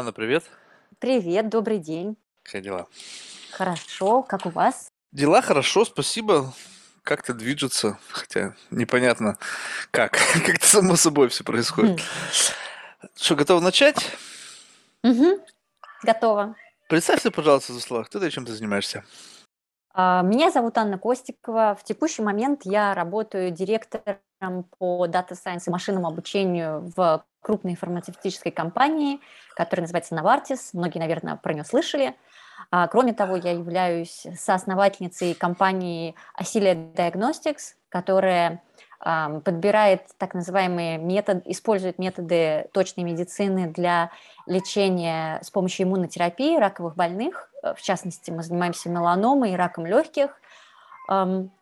Анна, привет. Привет, добрый день. Как дела? Хорошо, как у вас? Дела хорошо, спасибо. Как-то движется, хотя непонятно как. Как-то само собой все происходит. Что, готов начать? Мгм. Готово. Представься, пожалуйста, за слово. Кто ты и чем ты занимаешься? А, Меня зовут Анна Костикова. В текущий момент я работаю директором по Data Science и машинному обучению в крупной фармацевтической компании, которая называется Novartis. Многие, наверное, про нее слышали. А, Кроме того, я являюсь соосновательницей компании Asilia Diagnostics, которая подбирает так называемые методы, использует методы точной медицины для лечения с помощью иммунотерапии раковых больных. Э, В частности, мы занимаемся меланомой и раком легких.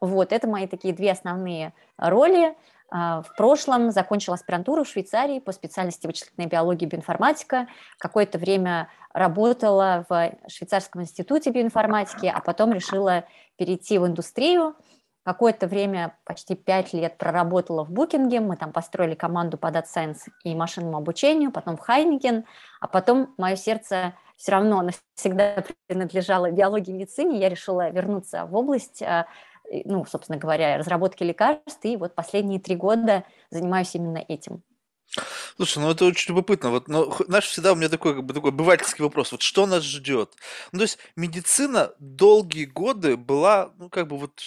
Вот, это мои такие две основные роли. А, В прошлом закончила аспирантуру в Швейцарии по специальности вычислительная биология и биоинформатика. Какое-то время работала в Швейцарском институте биоинформатики, а потом решила перейти в индустрию. Какое-то время, почти пять лет проработала в Букинге, мы там построили команду по Data Science и машинному обучению, потом в Хайникен, а потом мое сердце все равно навсегда принадлежало биологии и медицине, я решила вернуться в область, а, ну, собственно говоря, разработки лекарств, и вот последние три года занимаюсь именно этим. Слушай, ну это очень любопытно. Вот, ну, х- знаешь, всегда у меня такой, как бы, такой обывательский вопрос. Вот что нас ждет? Ну, то есть медицина долгие годы была, ну, как бы вот,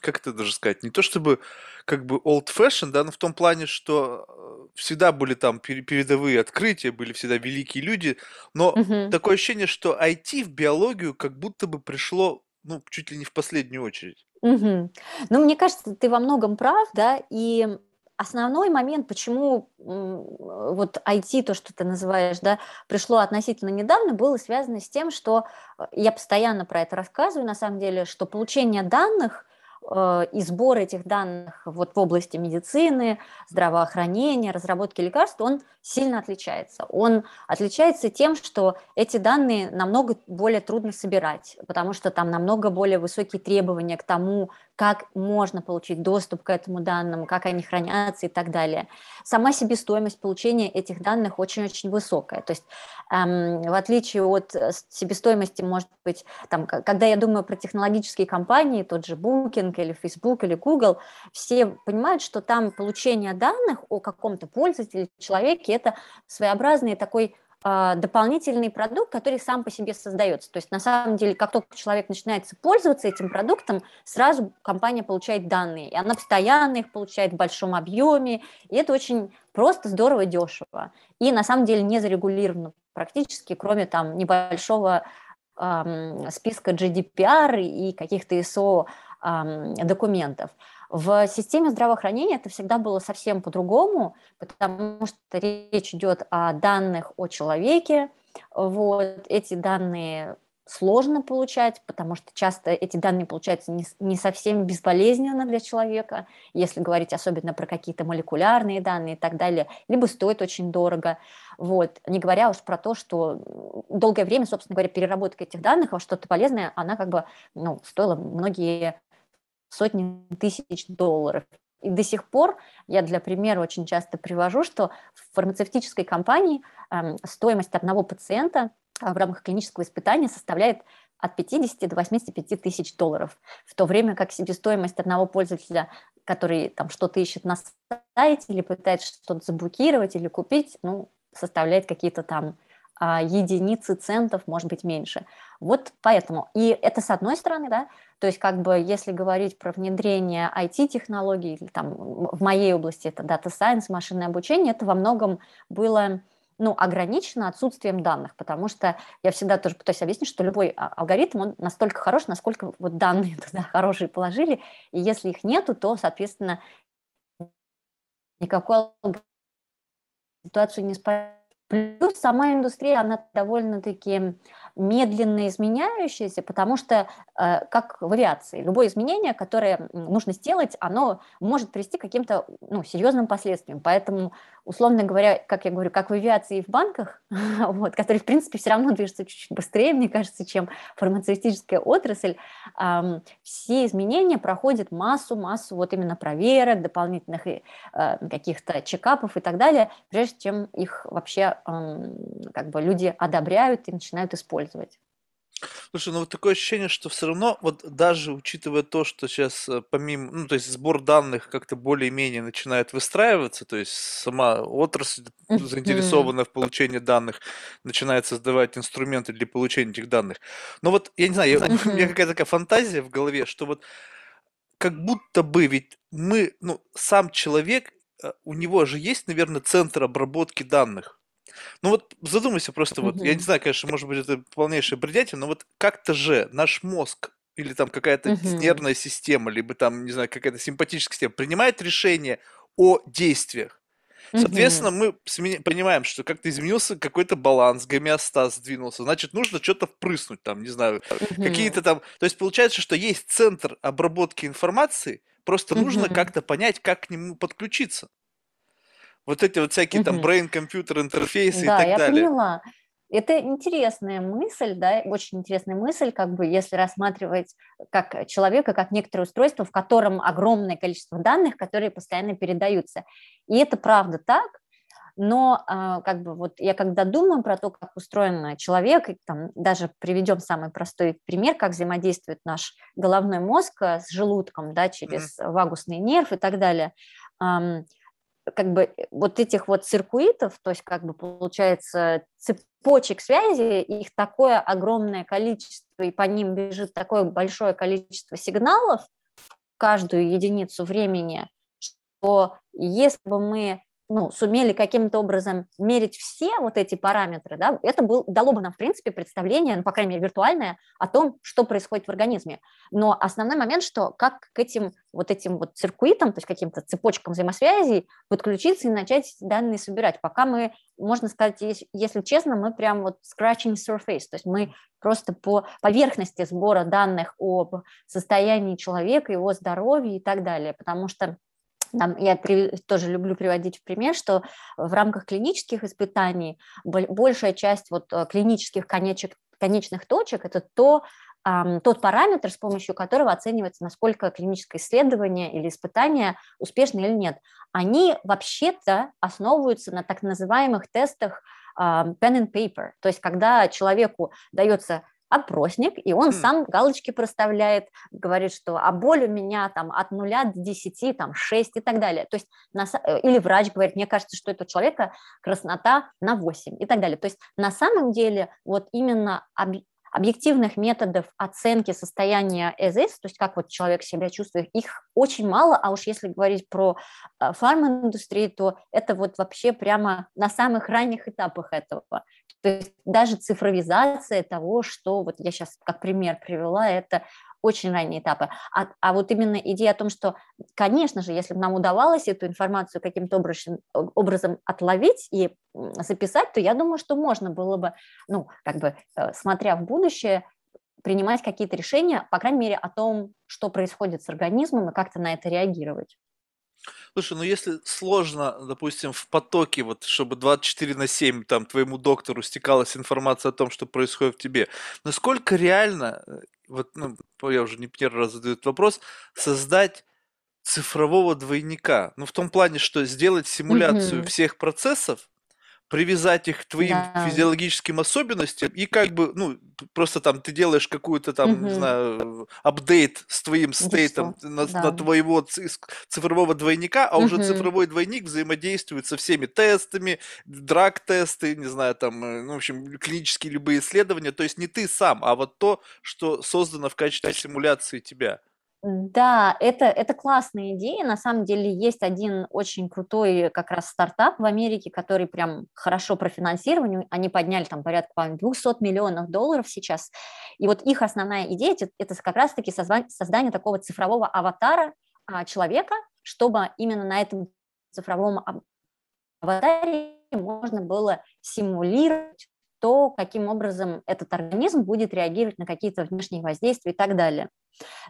как это даже сказать, не то чтобы как бы old fashion, да, но в том плане, что э, всегда были там пере- передовые открытия, были всегда великие люди, но Мгм. такое ощущение, что IT в биологию как будто бы пришло, ну, чуть ли не в последнюю очередь. Мгм. Ну, мне кажется, ты во многом прав, да, и основной момент, почему вот IT, то, что ты называешь, да, пришло относительно недавно, было связано с тем, что э, я постоянно про это рассказываю, на самом деле, что получение данных э, и сбор этих данных вот в области медицины, здравоохранения, разработки лекарств, он сильно отличается. Он отличается тем, что эти данные намного более трудно собирать, потому что там намного более высокие требования к тому, как можно получить доступ к этому данным, как они хранятся и так далее. Сама себестоимость получения этих данных очень-очень высокая. То есть эм, в отличие от э, себестоимости, может быть, там, когда я думаю про технологические компании, тот же Booking или Facebook или Google, все понимают, что там получение данных о каком-то пользователе, человеке, это своеобразный такой дополнительный продукт, который сам по себе создается. То есть на самом деле, как только человек начинает пользоваться этим продуктом, сразу компания получает данные, и она постоянно их получает в большом объеме, и это очень просто, здорово, дешево. И на самом деле не зарегулировано практически, кроме там небольшого ам, списка GDPR и каких-то ISO ам, документов. В системе здравоохранения это всегда было совсем по-другому, потому что речь идет о данных о человеке. Вот, эти данные сложно получать, потому что часто эти данные получаются не, не совсем безболезненно для человека, если говорить особенно про какие-то молекулярные данные и так далее, либо стоит очень дорого. Вот. Не говоря уж про то, что долгое время, собственно говоря, переработка этих данных во что-то полезное, она как бы ну, стоила многие сотни тысяч долларов. И до сих пор я для примера очень часто привожу, что в фармацевтической компании эм, стоимость одного пациента а, в рамках клинического испытания составляет от 50 до 85 тысяч долларов, в то время как себестоимость одного пользователя, который там что-то ищет на сайте или пытается что-то заблокировать или купить, ну, составляет какие-то там а, единицы центов, может быть, меньше. Вот поэтому. И это с одной стороны, да, то есть как бы если говорить про внедрение IT-технологий, или там в моей области это Data Science, машинное обучение, это во многом было ну, ограничено отсутствием данных, потому что я всегда тоже пытаюсь объяснить, что любой а, алгоритм, он настолько хорош, насколько вот данные туда хорошие положили, и если их нету, то, соответственно, никакой алгоритм ситуацию не спасет. Плюс сама индустрия, она довольно-таки медленно изменяющаяся, потому что, э, как в авиации, любое изменение, которое нужно сделать, оно может привести к каким-то ну, серьезным последствиям. Поэтому, условно говоря, как я говорю, как в авиации и в банках, вот, которые, в принципе, все равно движутся чуть-чуть быстрее, мне кажется, чем фармацевтическая отрасль, все изменения проходят массу, массу вот именно проверок, дополнительных э, каких-то чекапов и так далее, прежде чем их вообще как бы люди одобряют и начинают использовать. Слушай, ну вот такое ощущение, что все равно, вот даже учитывая то, что сейчас э, помимо, ну то есть сбор данных как-то более-менее начинает выстраиваться, то есть сама отрасль заинтересована в получении данных, начинает создавать инструменты для получения этих данных. Но вот, я не знаю, я, у меня какая-то такая фантазия в голове, что вот как будто бы ведь мы, ну, сам человек, э, у него же есть, наверное, центр обработки данных. Ну вот задумайся просто, вот, я не знаю, конечно, может быть, это полнейшее бредятина, но вот как-то же наш мозг или там какая-то нервная система, либо там, не знаю, какая-то симпатическая система принимает решение о действиях. Соответственно, мы понимаем, что как-то изменился какой-то баланс, гомеостаз сдвинулся, значит, нужно что-то впрыснуть, там, не знаю, какие-то там... То есть получается, что есть центр обработки информации, просто нужно как-то понять, как к нему подключиться. Вот эти вот всякие там brain-компьютер интерфейсы и Да, так я далее. поняла. Это интересная мысль, да, очень интересная мысль, как бы если рассматривать как человека, как некоторое устройство, в котором огромное количество данных, которые постоянно передаются. И это правда так, но а, как бы вот я когда думаю про то, как устроен человек, и там даже приведем самый простой пример, как взаимодействует наш головной мозг э, с желудком, да, через mm-hmm. вагусный нерв и так далее, как бы э, вот этих вот циркуитов, то есть как бы получается цепочек связи, их такое огромное количество, и по ним бежит такое большое количество сигналов в каждую единицу времени, что если бы мы ну, сумели каким-то образом мерить все вот эти параметры, да, это был, дало бы нам, в принципе, представление, ну, по крайней мере, виртуальное, о том, что происходит в организме. Но основной момент, что как к этим вот этим вот циркуитам, то есть каким-то цепочкам взаимосвязей подключиться и начать данные собирать. Пока мы, можно сказать, если честно, мы прям вот scratching surface, то есть мы просто по поверхности сбора данных об состоянии человека, его здоровье и так далее, потому что там, я при, тоже люблю приводить в пример, что в рамках клинических испытаний большая часть вот э, клинических конечек, конечных точек – это то, тот параметр, с помощью которого оценивается, насколько клиническое исследование или испытание успешно или нет. Они вообще-то основываются на так называемых тестах pen and paper, то есть когда человеку дается опросник, и он mm. сам галочки проставляет, говорит, что а боль у меня там от нуля до 10, там 6 и так далее. То есть, на, э, или врач говорит, мне кажется, что это у человека краснота на 8 и так далее. То есть на самом деле вот именно объективных методов оценки состояния ЭЗС, то есть как вот человек себя чувствует, их очень мало, а уж если говорить про э, фарминдустрию, то это вот вообще прямо на самых ранних этапах этого. То есть даже цифровизация того, что вот я сейчас как пример привела, это очень ранние этапы. А, а вот именно идея о том, что, конечно же, если бы нам удавалось эту информацию каким-то образом, образом отловить и записать, то я думаю, что можно было бы, ну, как бы, э, смотря в будущее, принимать какие-то решения, по крайней мере, о том, что происходит с организмом и как-то на это реагировать. Слушай, ну если сложно, допустим, в потоке, вот чтобы 24 на 7 там твоему доктору стекалась информация о том, что происходит в тебе, насколько реально э, вот, ну, я уже не первый раз задаю этот вопрос, создать цифрового двойника. Ну, в том плане, что сделать симуляцию mm-hmm. всех процессов, привязать их к твоим да. физиологическим особенностям и как бы, ну, просто там ты делаешь какую-то там, угу. не знаю, апдейт с твоим стейтом на, да. на твоего цифрового двойника, а угу. уже цифровой двойник взаимодействует со всеми тестами, драг-тесты, не знаю, там, э, ну, в общем, клинические любые исследования, то есть не ты сам, а вот то, что создано в качестве симуляции тебя. Да, это, это классная идея. На самом деле есть один очень крутой как раз стартап в Америке, который прям хорошо профинансирован. Они подняли там порядка, по 200 миллионов долларов сейчас. И вот их основная идея – это как раз-таки создание такого цифрового аватара а, человека, чтобы именно на этом цифровом аватаре можно было симулировать то каким образом этот организм будет реагировать на какие-то внешние воздействия и так далее.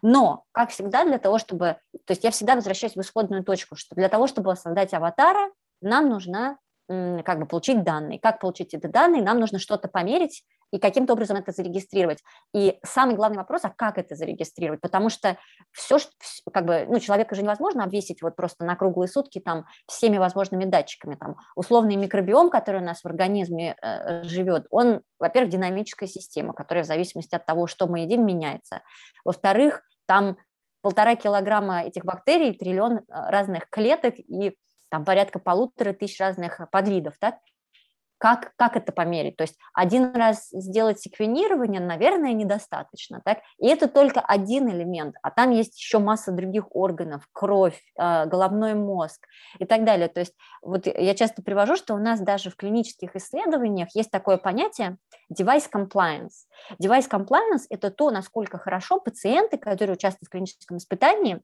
Но, как всегда, для того, чтобы... То есть я всегда возвращаюсь в исходную точку, что для того, чтобы создать аватара, нам нужно как бы получить данные. Как получить эти данные? Нам нужно что-то померить и каким-то образом это зарегистрировать. И самый главный вопрос, а как это зарегистрировать? Потому что все, как бы, ну, человека же невозможно обвесить вот просто на круглые сутки там всеми возможными датчиками. Там условный микробиом, который у нас в организме э, живет, он, во-первых, динамическая система, которая в зависимости от того, что мы едим, меняется. Во-вторых, там полтора килограмма этих бактерий, триллион э, разных клеток и там порядка полутора тысяч разных подвидов, так? Как, как это померить? То есть один раз сделать секвенирование, наверное, недостаточно. Так? И это только один элемент, а там есть еще масса других органов, кровь, э, головной мозг и так далее. То есть вот я часто привожу, что у нас даже в клинических исследованиях есть такое понятие device compliance. Device compliance – это то, насколько хорошо пациенты, которые участвуют в клиническом испытании,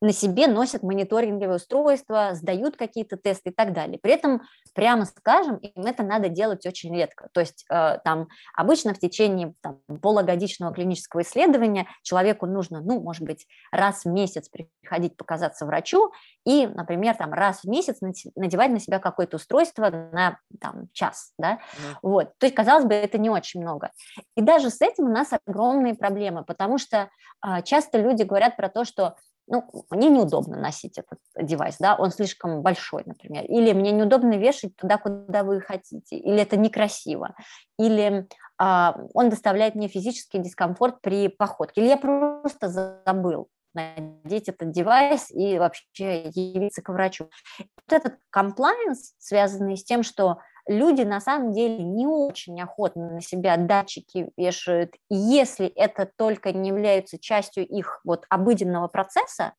на себе носят мониторинговые устройства, сдают какие-то тесты и так далее. При этом, прямо скажем, им это надо делать очень редко. То есть э, там обычно в течение там, полугодичного клинического исследования человеку нужно, ну, может быть, раз в месяц приходить показаться врачу и, например, там раз в месяц надевать на себя какое-то устройство на там, час. Да? Mm. Вот. То есть, казалось бы, это не очень много. И даже с этим у нас огромные проблемы, потому что э, часто люди говорят про то, что ну, мне неудобно носить этот девайс, да, он слишком большой, например, или мне неудобно вешать туда, куда вы хотите, или это некрасиво, или а, он доставляет мне физический дискомфорт при походке, или я просто забыл надеть этот девайс и вообще явиться к врачу. Вот этот комплайенс, связанный с тем, что люди на самом деле не очень охотно на себя датчики вешают, если это только не является частью их вот обыденного процесса.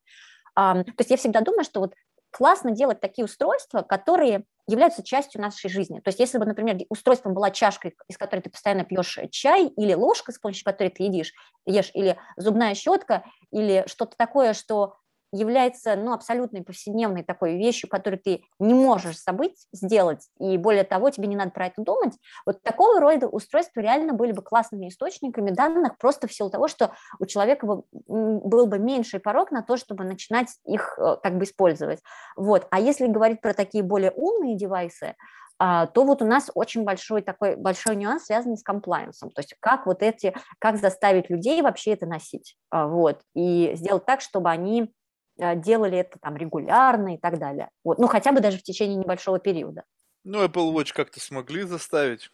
То есть я всегда думаю, что вот классно делать такие устройства, которые являются частью нашей жизни. То есть если бы, например, устройством была чашка, из которой ты постоянно пьешь чай, или ложка, с помощью которой ты едишь, ешь, или зубная щетка, или что-то такое, что является ну, абсолютной повседневной такой вещью, которую ты не можешь забыть сделать, и более того, тебе не надо про это думать, вот такого рода устройства реально были бы классными источниками данных просто в силу того, что у человека был бы меньший порог на то, чтобы начинать их э, как бы использовать. Вот. А если говорить про такие более умные девайсы, а, то вот у нас очень большой такой большой нюанс, связанный с комплайенсом, то есть как вот эти, как заставить людей вообще это носить, а, вот, и сделать так, чтобы они делали это там регулярно и так далее. Вот. Ну, хотя бы даже в течение небольшого периода. Ну, Apple Watch как-то смогли заставить.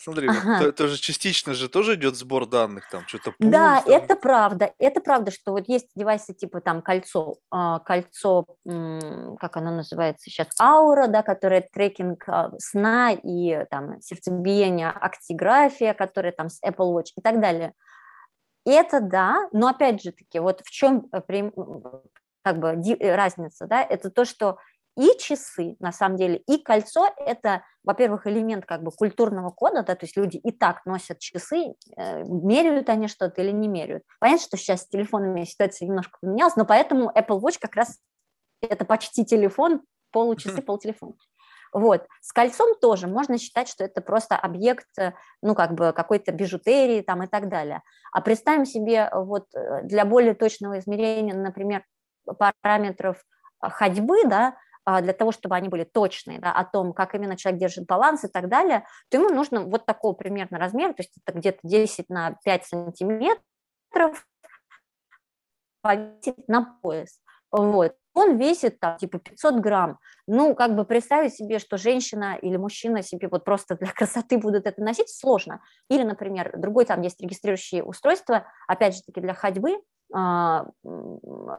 Смотри, ага. вот, тоже частично же тоже идет сбор данных, там что-то пульс, Да, там. это правда, это правда, что вот есть девайсы типа там кольцо, а, кольцо, как оно называется сейчас, аура, да, которое трекинг а, сна и там сердцебиение, актиграфия, которая там с Apple Watch и так далее. Это да, но опять же таки, вот в чем э, как бы э, разница, да, это то, что и часы, на самом деле, и кольцо – это, во-первых, элемент как бы культурного кода, да, то есть люди и так носят часы, э, меряют они что-то или не меряют. Понятно, что сейчас с телефонами ситуация немножко поменялась, но поэтому Apple Watch как раз это почти телефон, получасы, полтелефон. Вот. С кольцом тоже можно считать, что это просто объект, э, ну, как бы какой-то бижутерии там и так далее. А представим себе э, вот э, для более точного измерения, например, параметров ходьбы, да, а, для того, чтобы они были точные, да, о том, как именно человек держит баланс и так далее, то ему нужно вот такого примерно размера, то есть это где-то 10 на 5 сантиметров повесить на пояс. Вот он весит там типа 500 грамм. Ну, как бы представить себе, что женщина или мужчина себе вот просто для красоты будут это носить, сложно. Или, например, другой там есть регистрирующие устройства, опять же таки для ходьбы, а,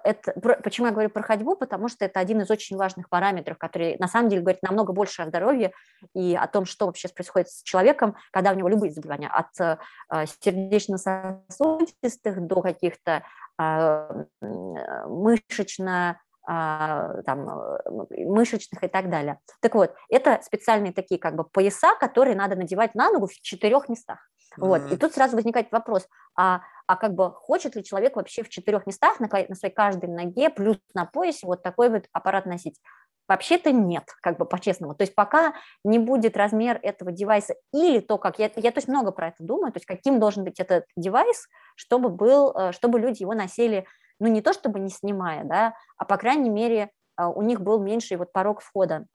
это, почему я говорю про ходьбу? Потому что это один из очень важных параметров, который на самом деле говорит намного больше о здоровье и о том, что вообще происходит с человеком, когда у него любые заболевания, от а, сердечно-сосудистых до каких-то а, мышечно а, там, э, мышечных и так далее. Так вот, это специальные такие как бы пояса, которые надо надевать на ногу в четырех местах. Mm-hmm. Вот. И тут сразу возникает вопрос, а, а как бы хочет ли человек вообще в четырех местах на, на своей каждой ноге плюс на поясе вот такой вот аппарат носить? Вообще-то нет, как бы по-честному. То есть пока не будет размер этого девайса или то, как я, я то есть много про это думаю, то есть каким должен быть этот девайс, чтобы был, э, чтобы люди его носили, ну не то чтобы не снимая, да, а по крайней мере э, у них был меньший вот порог входа.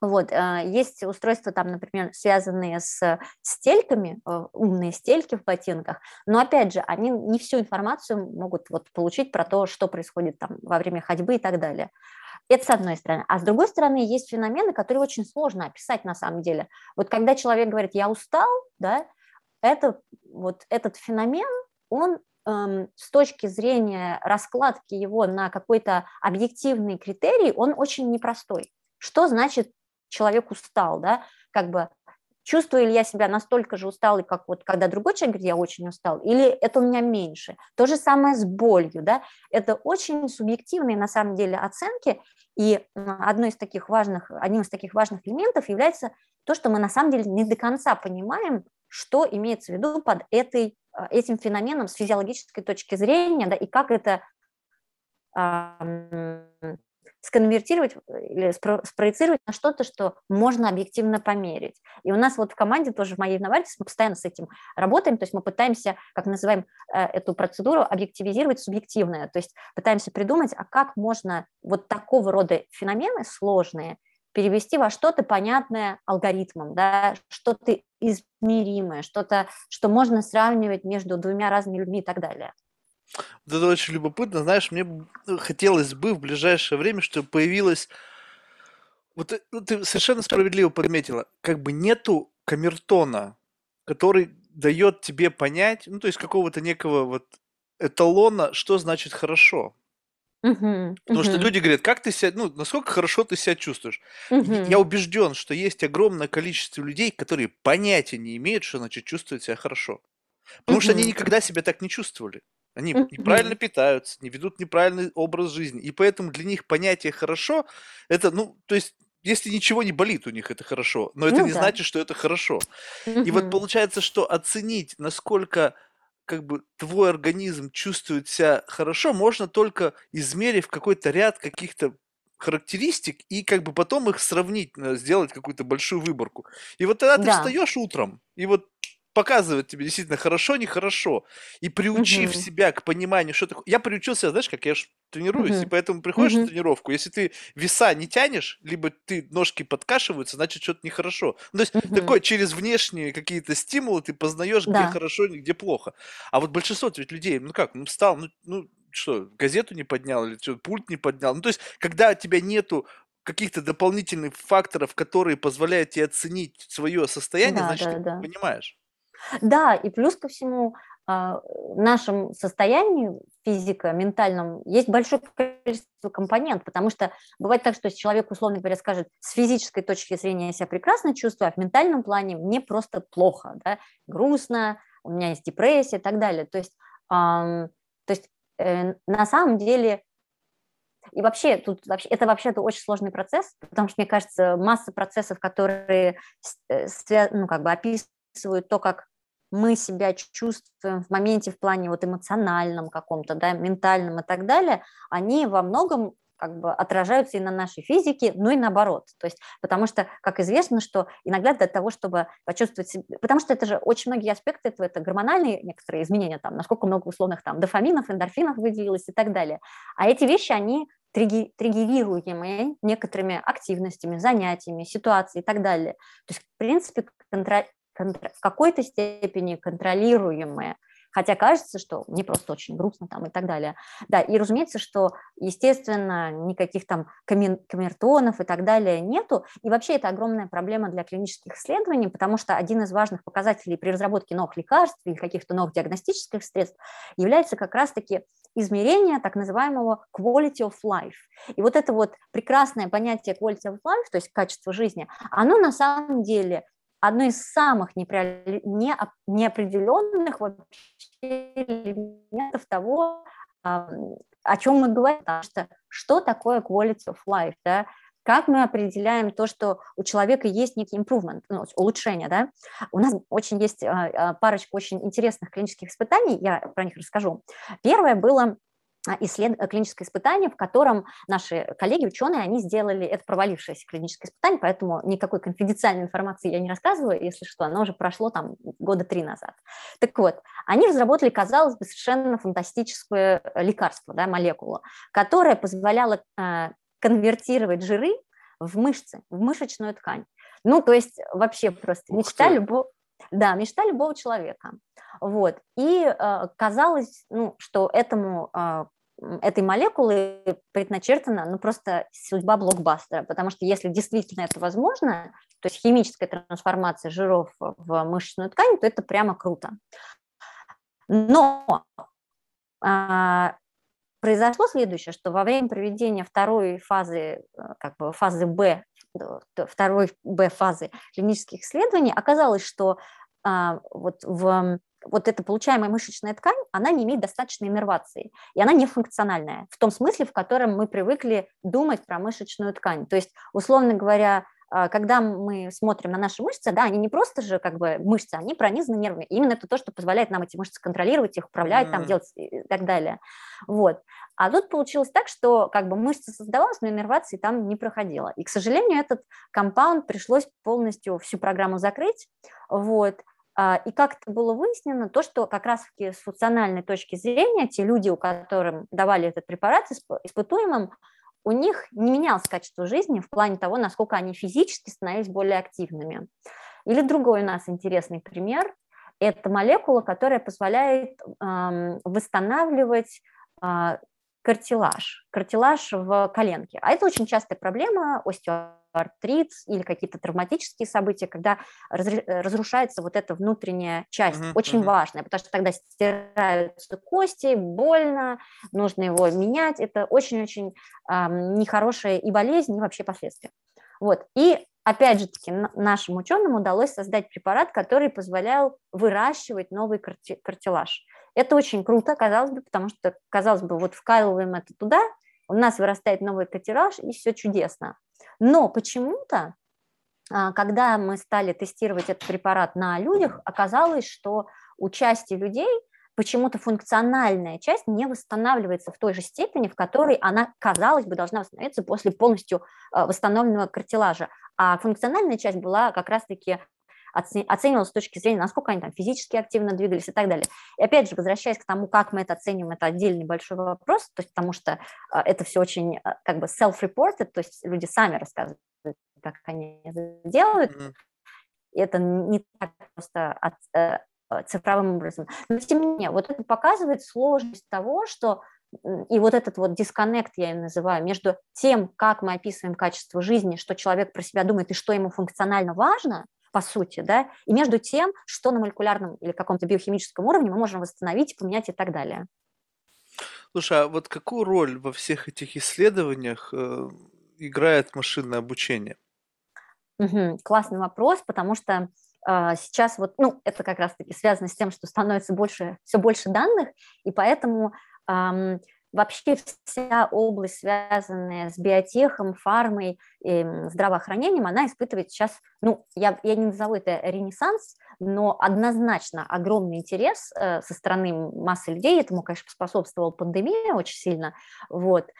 Вот, э, есть устройства там, например, связанные с стельками, умные стельки в ботинках, но опять же, они не всю информацию могут вот получить про то, что происходит там во время ходьбы и так далее. Это с одной стороны. А с другой стороны, есть феномены, которые очень сложно описать на самом деле. Вот когда человек говорит «я устал», да, это, вот этот феномен, он с точки зрения раскладки его на какой-то объективный критерий, он очень непростой. Что значит человек устал, да? Как бы чувствую ли я себя настолько же усталой, как вот когда другой человек говорит, я очень устал, или это у меня меньше. То же самое с болью, да, это очень субъективные на самом деле оценки, и одной из таких важных, одним из таких важных элементов является то, что мы на самом деле не до конца понимаем, что имеется в виду под этой, этим феноменом с физиологической точки зрения, да, и как это сконвертировать э, или спроецировать на что-то, что можно объективно померить. И у нас вот в команде тоже в моей Новальтис мы постоянно с этим работаем, то есть мы пытаемся, как называем э, эту процедуру, объективизировать субъективное, то есть пытаемся придумать, а как можно вот такого рода феномены сложные перевести во что-то понятное алгоритмом, да, что-то измеримое, что-то, что можно сравнивать между двумя разными людьми и так далее. Вот это очень любопытно. Знаешь, мне ну, хотелось бы в ближайшее время, чтобы появилась... Вот ну, ты совершенно справедливо подметила, как бы нету камертона, который дает тебе понять, ну, то есть какого-то некого вот эталона, что значит хорошо. Потому что люди говорят, как ты себя, ну, насколько хорошо ты себя чувствуешь. Я убежден, что есть огромное количество людей, которые понятия не имеют, что значит чувствовать себя хорошо. Потому что они никогда себя так не чувствовали. Они неправильно питаются, не ведут неправильный образ жизни. И поэтому для них понятие «хорошо» это, ну, то есть, если ничего не болит у них, это хорошо. Но это Ну не да. значит, что это хорошо. И вот получается, что оценить, насколько как бы твой организм чувствует себя хорошо, можно только измерив какой-то ряд каких-то характеристик и как бы потом их сравнить, э, сделать какую-то большую выборку. И вот тогда ты Да. встаешь утром, и вот показывает тебе действительно хорошо, нехорошо. И приучив Мгм. себя к пониманию, что такое... Я приучился, знаешь, как я ж тренируюсь, и Мгм. поэтому приходишь на Мгм. тренировку, если ты веса не тянешь, либо ты ножки подкашиваются, значит, что-то нехорошо. Ну, то есть Мгм. такое через внешние какие-то стимулы ты познаешь, где Да. хорошо, где плохо. А вот большинство ведь людей, ну как, ну встал, ну, ну что, газету не поднял или что, пульт не поднял. Ну, то есть, когда у тебя нету каких-то дополнительных факторов, которые позволяют тебе оценить свое состояние, Да, значит, да, ты да. понимаешь. Да, и плюс ко всему, а, в нашем состоянии физика, ментальном, есть большое количество компонент, потому что бывает так, что человек, условно говоря, скажет, с физической точки зрения я себя прекрасно чувствую, а в ментальном плане мне просто плохо, да, грустно, у меня есть депрессия и так далее. То есть, ам, то есть э, на самом деле и вообще, тут вообще, это вообще-то очень сложный процесс, потому что, мне кажется, масса процессов, которые э, ну, как бы описывают то, как мы себя чувствуем в моменте в плане вот эмоциональном каком-то, да, ментальном и так далее, они во многом как бы отражаются и на нашей физике, ну и наоборот. То есть, потому что, как известно, что иногда для того, чтобы почувствовать себя, потому что это же очень многие аспекты этого, это гормональные некоторые изменения, там, насколько много условных там дофаминов, эндорфинов выделилось и так далее. А эти вещи, они триггерируемые некоторыми активностями, занятиями, ситуацией и так далее. То есть, в принципе, контра, в какой-то степени контролируемые хотя кажется, что мне просто очень грустно там и так далее. Да, и разумеется, что, естественно, никаких там камертонов и так далее нету, и вообще это огромная проблема для клинических исследований, потому что один из важных показателей при разработке новых лекарств или каких-то новых диагностических средств является как раз-таки измерение так называемого quality of life. И вот это вот прекрасное понятие quality of life, то есть качество жизни, оно на самом деле одно из самых неопределенных вообще элементов того, о чем мы говорим, потому что что такое quality of life, да? Как мы определяем то, что у человека есть некий improvement, ну, улучшение, да? У нас очень есть парочка очень интересных клинических испытаний, я про них расскажу. Первое было а, исслед... клиническое испытание, в котором наши коллеги, ученые, они сделали это провалившееся клиническое испытание, поэтому никакой конфиденциальной информации я не рассказываю, если что, оно уже прошло там года три назад. Так вот, они разработали, казалось бы, совершенно фантастическое лекарство, да, молекулу, которая позволяла э, конвертировать жиры в мышцы, в мышечную ткань. Ну, то есть вообще просто мечта любого, да, мечта любого человека. Вот. И э, казалось, ну, что этому э, этой молекулы предначертана ну, просто судьба блокбастера, потому что если действительно это возможно, то есть химическая трансформация жиров в мышечную ткань, то это прямо круто. Но а, произошло следующее, что во время проведения второй фазы, э, как бы фазы Б, второй Б фазы клинических исследований, оказалось, что а, вот в вот эта получаемая мышечная ткань, она не имеет достаточной иннервации, и она не функциональная, в том смысле, в котором мы привыкли думать про мышечную ткань. То есть, условно говоря, а, когда мы смотрим на наши мышцы, да, они не просто же как бы мышцы, они пронизаны нервами. И именно это то, что позволяет нам эти мышцы контролировать, их управлять, mm. там делать и так далее. Вот. А тут получилось так, что как бы мышца создавалась, но иннервации там не проходило. И, к сожалению, этот компаунд пришлось полностью всю программу закрыть. Вот. А, и как это было выяснено, то, что как раз-таки с функциональной точки зрения те люди, у которым давали этот препарат испытуемым, у них не менялось качество жизни в плане того, насколько они физически становились более активными. Или другой у нас интересный пример – это молекула, которая позволяет эм, восстанавливать э, картилаж, картилаж в коленке. А это очень частая проблема остео артрит или какие-то травматические события, когда разрушается вот эта внутренняя часть, uh-huh, очень uh-huh. важная, потому что тогда стираются кости, больно, нужно его менять, это очень-очень э, нехорошая и болезнь, и вообще последствия. Вот, и опять же таки нашим ученым удалось создать препарат, который позволял выращивать новый карти- картилаж. Это очень круто, казалось бы, потому что, казалось бы, вот вкалываем это туда, у нас вырастает новый картилаж, и все чудесно. Но почему-то, а, когда мы стали тестировать этот препарат на людях, оказалось, что у части людей почему-то функциональная часть не восстанавливается в той же степени, в которой она, казалось бы, должна восстановиться после полностью а, восстановленного картилажа. А функциональная часть была как раз-таки оценивалось с точки зрения, насколько они там физически активно двигались и так далее. И опять же, возвращаясь к тому, как мы это оцениваем, это отдельный большой вопрос, то есть потому что а, это все очень а, как бы self-reported, то есть люди сами рассказывают, как они это делают. Mm-hmm. И это не так просто от, э, цифровым образом. Но тем не менее, вот это показывает сложность того, что и вот этот вот дисконнект, я его называю, между тем, как мы описываем качество жизни, что человек про себя думает и что ему функционально важно, по сути, да, и между тем, что на молекулярном или каком-то биохимическом уровне мы можем восстановить, поменять и так далее. Слушай, а вот какую роль во всех этих исследованиях э, играет машинное обучение? Угу, классный вопрос, потому что э, сейчас вот, ну, это как раз-таки связано с тем, что становится больше, все больше данных, и поэтому Вообще вся область, связанная с биотехом, фармой, здравоохранением, она испытывает сейчас, ну, я, я не назову это ренессанс, но однозначно огромный интерес э, со стороны массы людей. Этому, конечно, способствовала пандемия очень сильно. Вот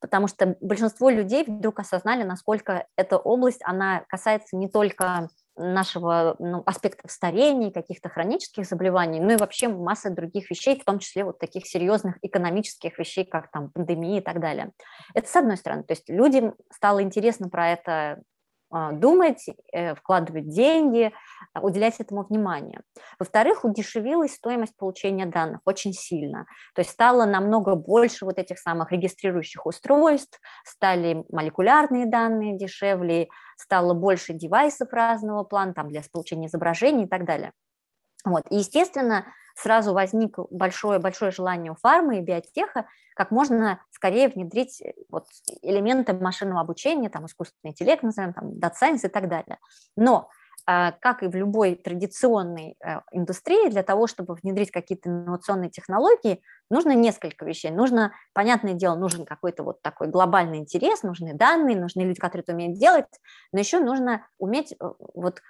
потому что большинство людей вдруг осознали, насколько эта область, она касается не только нашего ну, аспекта старения, каких-то хронических заболеваний, ну и вообще масса других вещей, в том числе вот таких серьезных экономических вещей, как там пандемия и так далее. Это с одной стороны, то есть людям стало интересно про это думать, э, вкладывать деньги, а, уделять этому внимание. Во-вторых, удешевилась стоимость получения данных очень сильно. То есть стало намного больше вот этих самых регистрирующих устройств, стали молекулярные данные дешевле, стало больше девайсов разного плана там, для получения изображений и так далее. Вот. И, естественно, сразу возник большое, большое желание у фармы и биотеха как можно скорее внедрить э, вот элементы машинного обучения, там, искусственный интеллект, назовем, там, science и так далее. Но а, как и в любой традиционной э, индустрии, для того, чтобы внедрить какие-то инновационные технологии, нужно несколько вещей. Нужно, понятное дело, нужен какой-то вот такой глобальный интерес, нужны данные, нужны люди, которые это умеют делать, но еще нужно уметь э, вот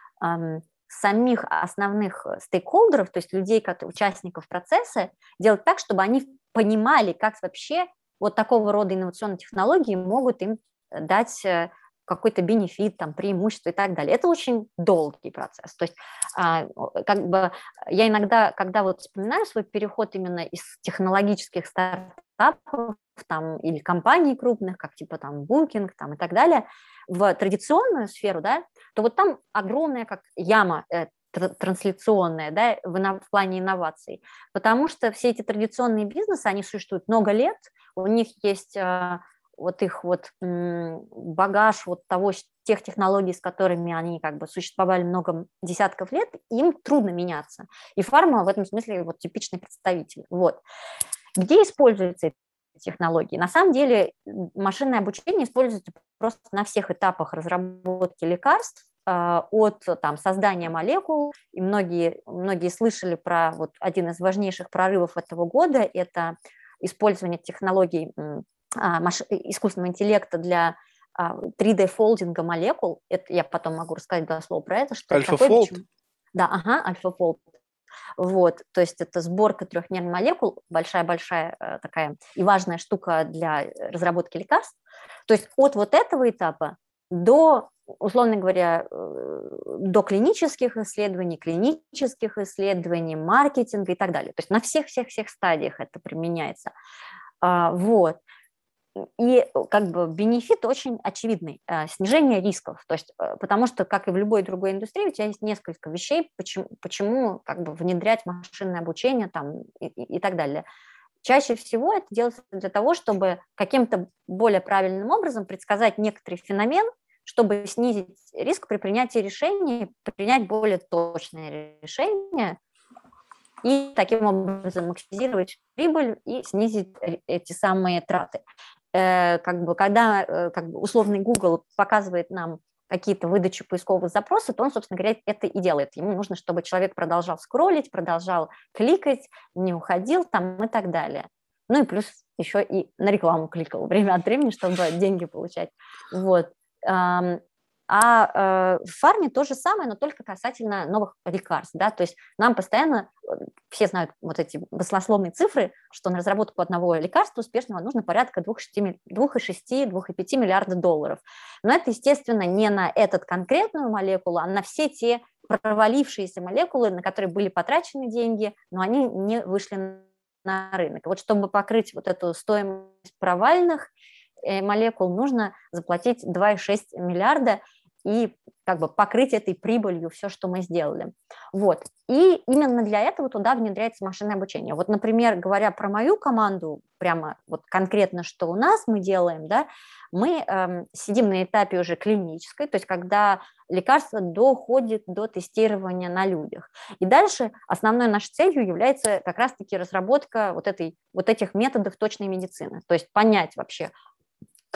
самих основных стейкхолдеров, то есть людей, как участников процесса, делать так, чтобы они понимали, как вообще вот такого рода инновационные технологии могут им дать э, какой-то бенефит, там, преимущество и так далее. Это очень долгий процесс. То есть а, как бы я иногда, когда вот вспоминаю свой переход именно из технологических стартапов там, или компаний крупных, как типа там Booking там, и так далее, в традиционную сферу, да, то вот там огромная как яма э, трансляционная да, в, в плане инноваций, потому что все эти традиционные бизнесы, они существуют много лет, у них есть э, вот их вот багаж вот того, тех технологий, с которыми они как бы существовали много десятков лет, им трудно меняться. И фарма в этом смысле вот типичный представитель. Вот. Где используются эти технологии? На самом деле машинное обучение используется просто на всех этапах разработки лекарств, а, от там, создания молекул, и многие, многие слышали про вот один из важнейших прорывов этого года, это использование технологий а, искусственного интеллекта для 3D-фолдинга а, молекул, это я потом могу рассказать два слова про это. Что Альфа-фолд? Да, ага, альфа-фолд. Вот, то есть это сборка трехмерных молекул, большая-большая э, такая и важная штука для разработки лекарств. То есть от вот этого этапа до, условно говоря, э, до клинических исследований, клинических исследований, маркетинга и так далее. То есть на всех-всех-всех стадиях это применяется. А, вот. И э, как бы бенефит очень очевидный, э, снижение рисков, то есть, э, потому что, как и в любой другой индустрии, у тебя есть несколько вещей, почему, почему как бы внедрять машинное обучение там, и, и, так далее. Чаще всего это делается для того, чтобы каким-то более правильным образом предсказать некоторый феномен, чтобы снизить риск при принятии решений, принять более точное решение, и таким образом максимизировать прибыль и снизить эти самые траты. Э, как бы, когда э, как бы, условный Google показывает нам какие-то выдачи поисковых запросов, то он, собственно говоря, это и делает. Ему нужно, чтобы человек продолжал скроллить, продолжал кликать, не уходил там и так далее. Ну и плюс еще и на рекламу кликал время от времени, чтобы деньги получать. Вот. А э, в фарме то же самое, но только касательно новых лекарств. Да? То есть нам постоянно, э, все знают вот эти баслословные цифры, что на разработку одного лекарства успешного нужно порядка 2,6-2,5 миллиарда долларов. Но это, естественно, не на этот конкретную молекулу, а на все те провалившиеся молекулы, на которые были потрачены деньги, но они не вышли на рынок. Вот чтобы покрыть вот эту стоимость провальных э, молекул, нужно заплатить 2,6 миллиарда, и как бы покрыть этой прибылью все, что мы сделали. Вот. И именно для этого туда внедряется машинное обучение. Вот, например, говоря про мою команду, прямо вот конкретно, что у нас мы делаем, да, мы эм, сидим на этапе уже клинической, то есть когда лекарство доходит до тестирования на людях. И дальше основной нашей целью является как раз-таки разработка вот, этой, вот этих методов точной медицины, то есть понять вообще,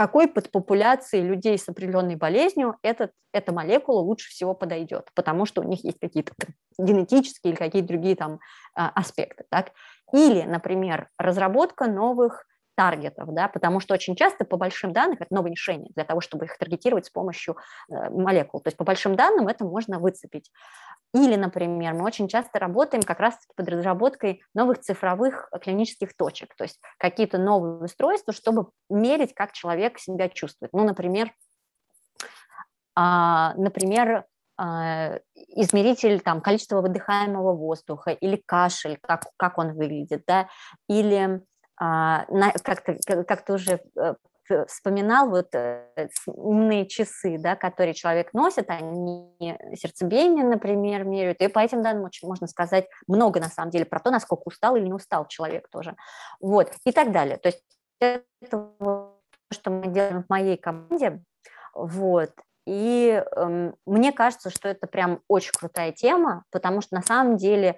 какой подпопуляции людей с определенной болезнью этот, эта молекула лучше всего подойдет, потому что у них есть какие-то генетические или какие-то другие там а, аспекты. Так? Или, например, разработка новых таргетов, да, потому что очень часто по большим данным это новые решения для того, чтобы их таргетировать с помощью э, молекул. То есть по большим данным это можно выцепить. Или, например, мы очень часто работаем как раз под разработкой новых цифровых клинических точек, то есть какие-то новые устройства, чтобы мерить, как человек себя чувствует. Ну, например, а, например, а, измеритель там, количества выдыхаемого воздуха или кашель, как, как он выглядит, да, или а, как ты, как уже э, вспоминал, вот э, умные часы, да, которые человек носит, они сердцебиение, например, меряют, и по этим данным очень можно сказать много, на самом деле, про то, насколько устал или не устал человек тоже, вот, и так далее. То есть это то, что мы делаем в моей команде, вот, и э, мне кажется, что это прям очень крутая тема, потому что на самом деле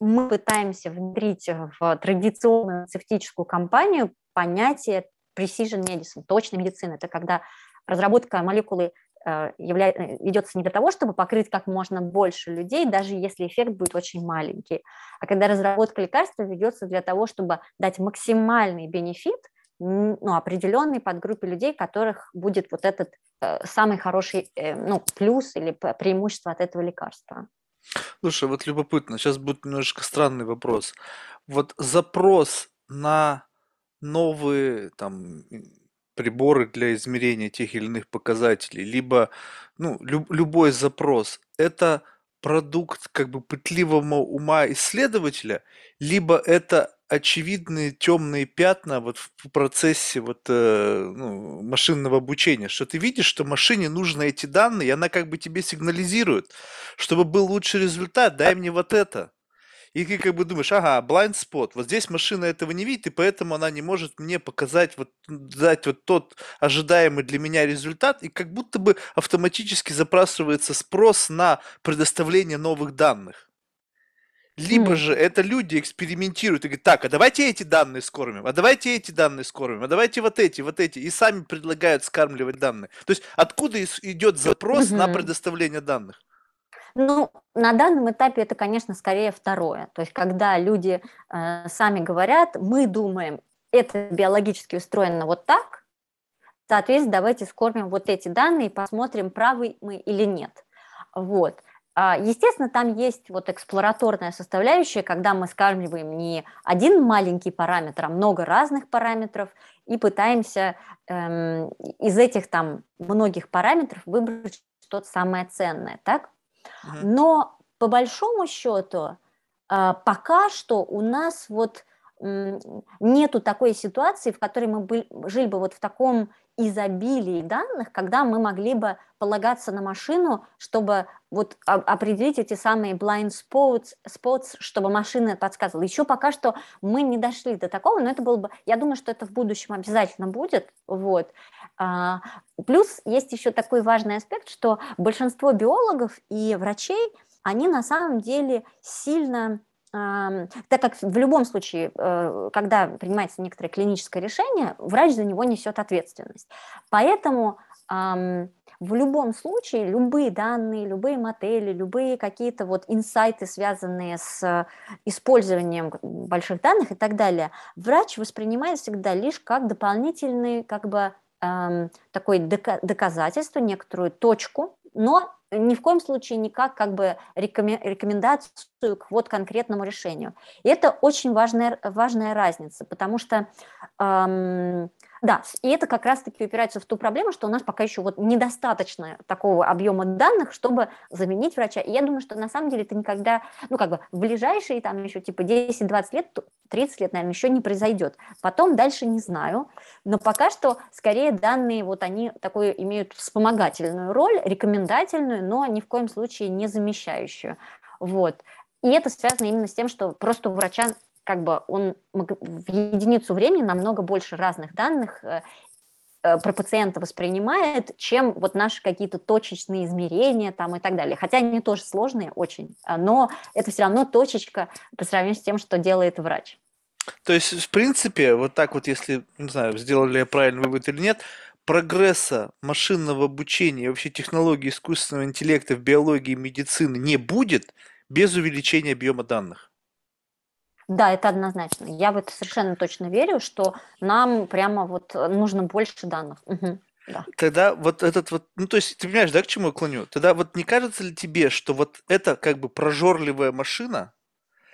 мы пытаемся внедрить в традиционную фармацевтическую компанию понятие precision medicine, точной медицины. Это когда разработка молекулы э, явля... Э, ведется не для того, чтобы покрыть как можно больше людей, даже если эффект будет очень маленький, а когда разработка лекарства ведется для того, чтобы дать максимальный бенефит ну, определенной подгруппе людей, которых будет вот этот э, самый хороший ну, плюс или преимущество от этого лекарства. Слушай, вот любопытно, сейчас будет немножечко странный вопрос. Вот запрос на новые там приборы для измерения тех или иных показателей, либо ну, люб- любой запрос, это продукт как бы пытливого ума исследователя, либо это очевидные темные пятна вот в процессе вот э, ну, машинного обучения, что ты видишь, что машине нужны эти данные, и она как бы тебе сигнализирует, чтобы был лучший результат, дай мне вот это. И ты как бы думаешь, ага, blind spot, вот здесь машина этого не видит, и поэтому она не может мне показать, вот, дать вот тот ожидаемый для меня результат, и как будто бы автоматически запрашивается спрос на предоставление новых данных. Либо mm. же это люди экспериментируют и говорят, так, а давайте эти данные скормим, а давайте эти данные скормим, а давайте вот эти, вот эти, и сами предлагают скармливать данные. То есть откуда идет запрос mm-hmm. на предоставление данных? Ну, на данном этапе это, конечно, скорее второе. То есть, когда люди э, сами говорят, мы думаем, это биологически устроено вот так, соответственно, давайте скормим вот эти данные и посмотрим, правы мы или нет. Вот. А, естественно, там есть вот эксплураторная составляющая, когда мы скармливаем не один маленький параметр, а много разных параметров и пытаемся эм, из этих там многих параметров выбрать что-то самое ценное, так? Но по большому счету а, пока что у нас вот нету такой ситуации, в которой мы жили бы вот в таком изобилии данных, когда мы могли бы полагаться на машину, чтобы вот определить эти самые blind spots, spots, чтобы машина подсказывала. Еще пока что мы не дошли до такого, но это было бы, я думаю, что это в будущем обязательно будет, вот. А, плюс есть еще такой важный аспект, что большинство биологов и врачей, они на самом деле сильно так как в любом случае, э, когда принимается некоторое клиническое решение, врач за него несет ответственность. Поэтому в любом случае любые данные, любые модели, любые какие-то вот инсайты, связанные с использованием больших данных и так далее, врач воспринимает всегда лишь как дополнительный как бы эм, такое доказательство, некоторую точку, но ни в коем случае никак как бы рекомендацию к вот конкретному решению. И это очень важная, важная разница, потому что эм, да, и это как раз-таки упирается в ту проблему, что у нас пока еще вот недостаточно такого объема данных, чтобы заменить врача. И я думаю, что на самом деле это никогда, ну как бы в ближайшие там еще типа 10-20 лет, 30 лет, наверное, еще не произойдет. Потом дальше не знаю, но пока что скорее данные вот они такую имеют вспомогательную роль, рекомендательную, но ни в коем случае не замещающую. Вот. И это связано именно с тем, что просто у врача как бы он в единицу времени намного больше разных данных э, э, про пациента воспринимает, чем вот наши какие-то точечные измерения там и так далее. Хотя они тоже сложные очень, а, но это все равно точечка по сравнению с тем, что делает врач. То есть, в принципе, вот так вот, если, не знаю, сделали я правильный вывод или нет, прогресса машинного обучения и вообще технологий искусственного интеллекта в биологии и медицины не будет без увеличения объема данных. Да, это однозначно. Я в это совершенно точно верю, что нам прямо вот нужно больше данных. Угу. Да. Тогда вот этот вот, ну то есть ты понимаешь, да, к чему я клоню? Тогда вот не кажется ли тебе, что вот эта как бы прожорливая машина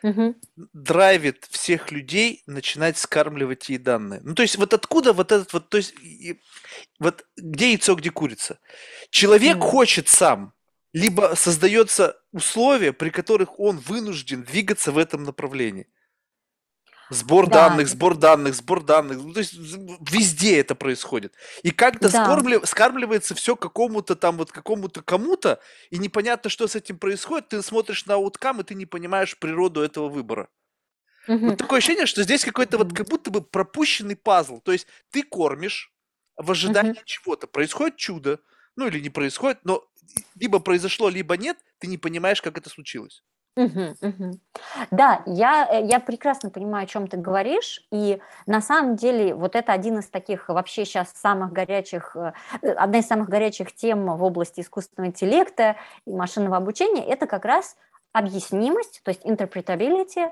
угу. драйвит всех людей начинать скармливать ей данные? Ну то есть вот откуда вот этот вот, то есть и, вот где яйцо, где курица? Человек угу. хочет сам, либо создается условия, при которых он вынужден двигаться в этом направлении. Сбор да. данных, сбор данных, сбор данных. Ну, то есть везде это происходит. И как-то да. скормли, скармливается все какому-то там вот какому-то кому-то, и непонятно, что с этим происходит. Ты смотришь на ауткам, и ты не понимаешь природу этого выбора. Вот такое ощущение, что здесь какой-то вот как будто бы пропущенный пазл. То есть ты кормишь в ожидании угу. чего-то. Происходит чудо, ну или не происходит, но либо произошло, либо нет, ты не понимаешь, как это случилось. Мгм, мгм. Да, я, э, я прекрасно понимаю, о чем ты говоришь, и на самом деле вот это один из таких вообще сейчас самых горячих, э, э, одна из самых горячих тем в области искусственного интеллекта и машинного обучения, это как раз объяснимость, то есть interpretability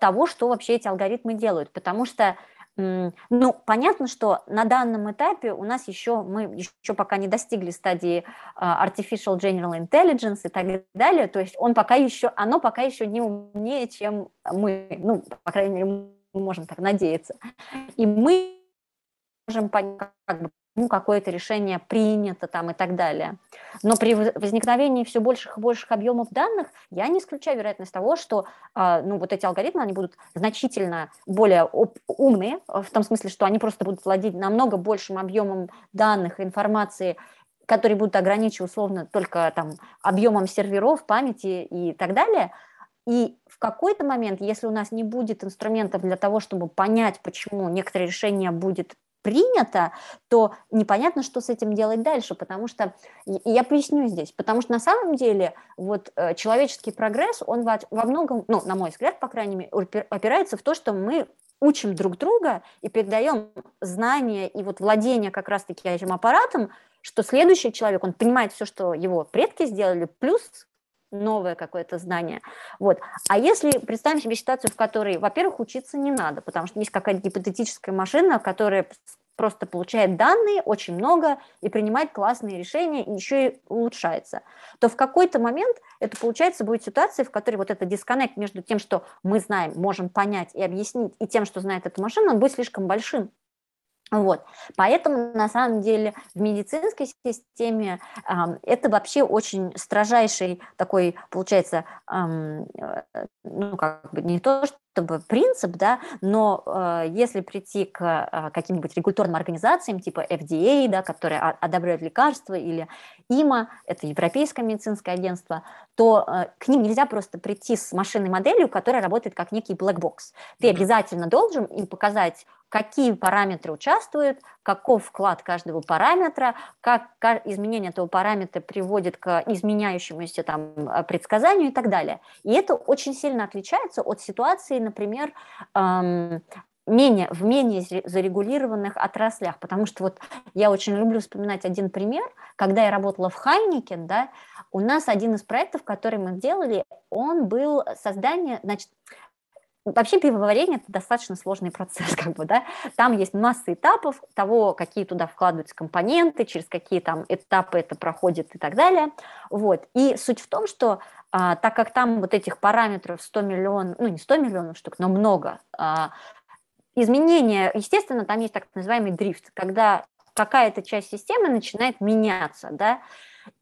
того, что вообще эти алгоритмы делают, потому что ну, понятно, что на данном этапе у нас еще, мы еще пока не достигли стадии а, artificial general intelligence и так далее, то есть он пока еще, оно пока еще не умнее, чем мы, ну, по крайней мере, можем так надеяться. И мы можем понять, как бы, ну, какое-то решение принято там и так далее. Но при возникновении все больших и больших объемов данных я не исключаю вероятность того, что э, ну, вот эти алгоритмы, они будут значительно более умные, в том смысле, что они просто будут владеть намного большим объемом данных, информации, которые будут ограничены условно только там объемом серверов, памяти и так далее. И в какой-то момент, если у нас не будет инструментов для того, чтобы понять, почему некоторое решение будет принято, то непонятно, что с этим делать дальше, потому что, я поясню здесь, потому что на самом деле вот э, человеческий прогресс, он во, во многом, ну, на мой взгляд, по крайней мере, опирается в то, что мы учим друг друга и передаем знания и вот владение как раз-таки этим аппаратом, что следующий человек, он понимает все, что его предки сделали, плюс новое какое-то знание. Вот. А если представим себе ситуацию, в которой, во-первых, учиться не надо, потому что есть какая-то гипотетическая машина, которая просто получает данные очень много и принимает классные решения, и еще и улучшается, то в какой-то момент это, получается, будет ситуация, в которой вот этот дисконнект между тем, что мы знаем, можем понять и объяснить, и тем, что знает эта машина, он будет слишком большим. Вот. Поэтому, на самом деле, в медицинской системе э, это вообще очень строжайший такой, получается, э, ну, как бы не то, чтобы принцип, да, но э, если прийти к э, каким-нибудь регуляторным организациям типа FDA, да, которые одобряют лекарства, или ИМА, это Европейское медицинское агентство, то э, к ним нельзя просто прийти с машинной моделью, которая работает как некий black box. Ты обязательно должен им показать какие параметры участвуют, каков вклад каждого параметра, как изменение этого параметра приводит к изменяющемуся там э, предсказанию и так далее. И это очень сильно отличается от ситуации, например, эм, менее, в менее зарегулированных отраслях, потому что вот я очень люблю вспоминать один пример, когда я работала в Хайникен, да, у нас один из проектов, который мы делали, он был создание, значит, Вообще пивоварение – это достаточно сложный процесс, как бы, да. Там есть масса этапов того, какие туда вкладываются компоненты, через какие там этапы это проходит и так далее. Вот. И суть в том, что а, так как там вот этих параметров 100 миллионов, ну не 100 миллионов штук, но много, а, изменения, естественно, там есть так называемый дрифт, когда какая-то часть системы начинает меняться, да,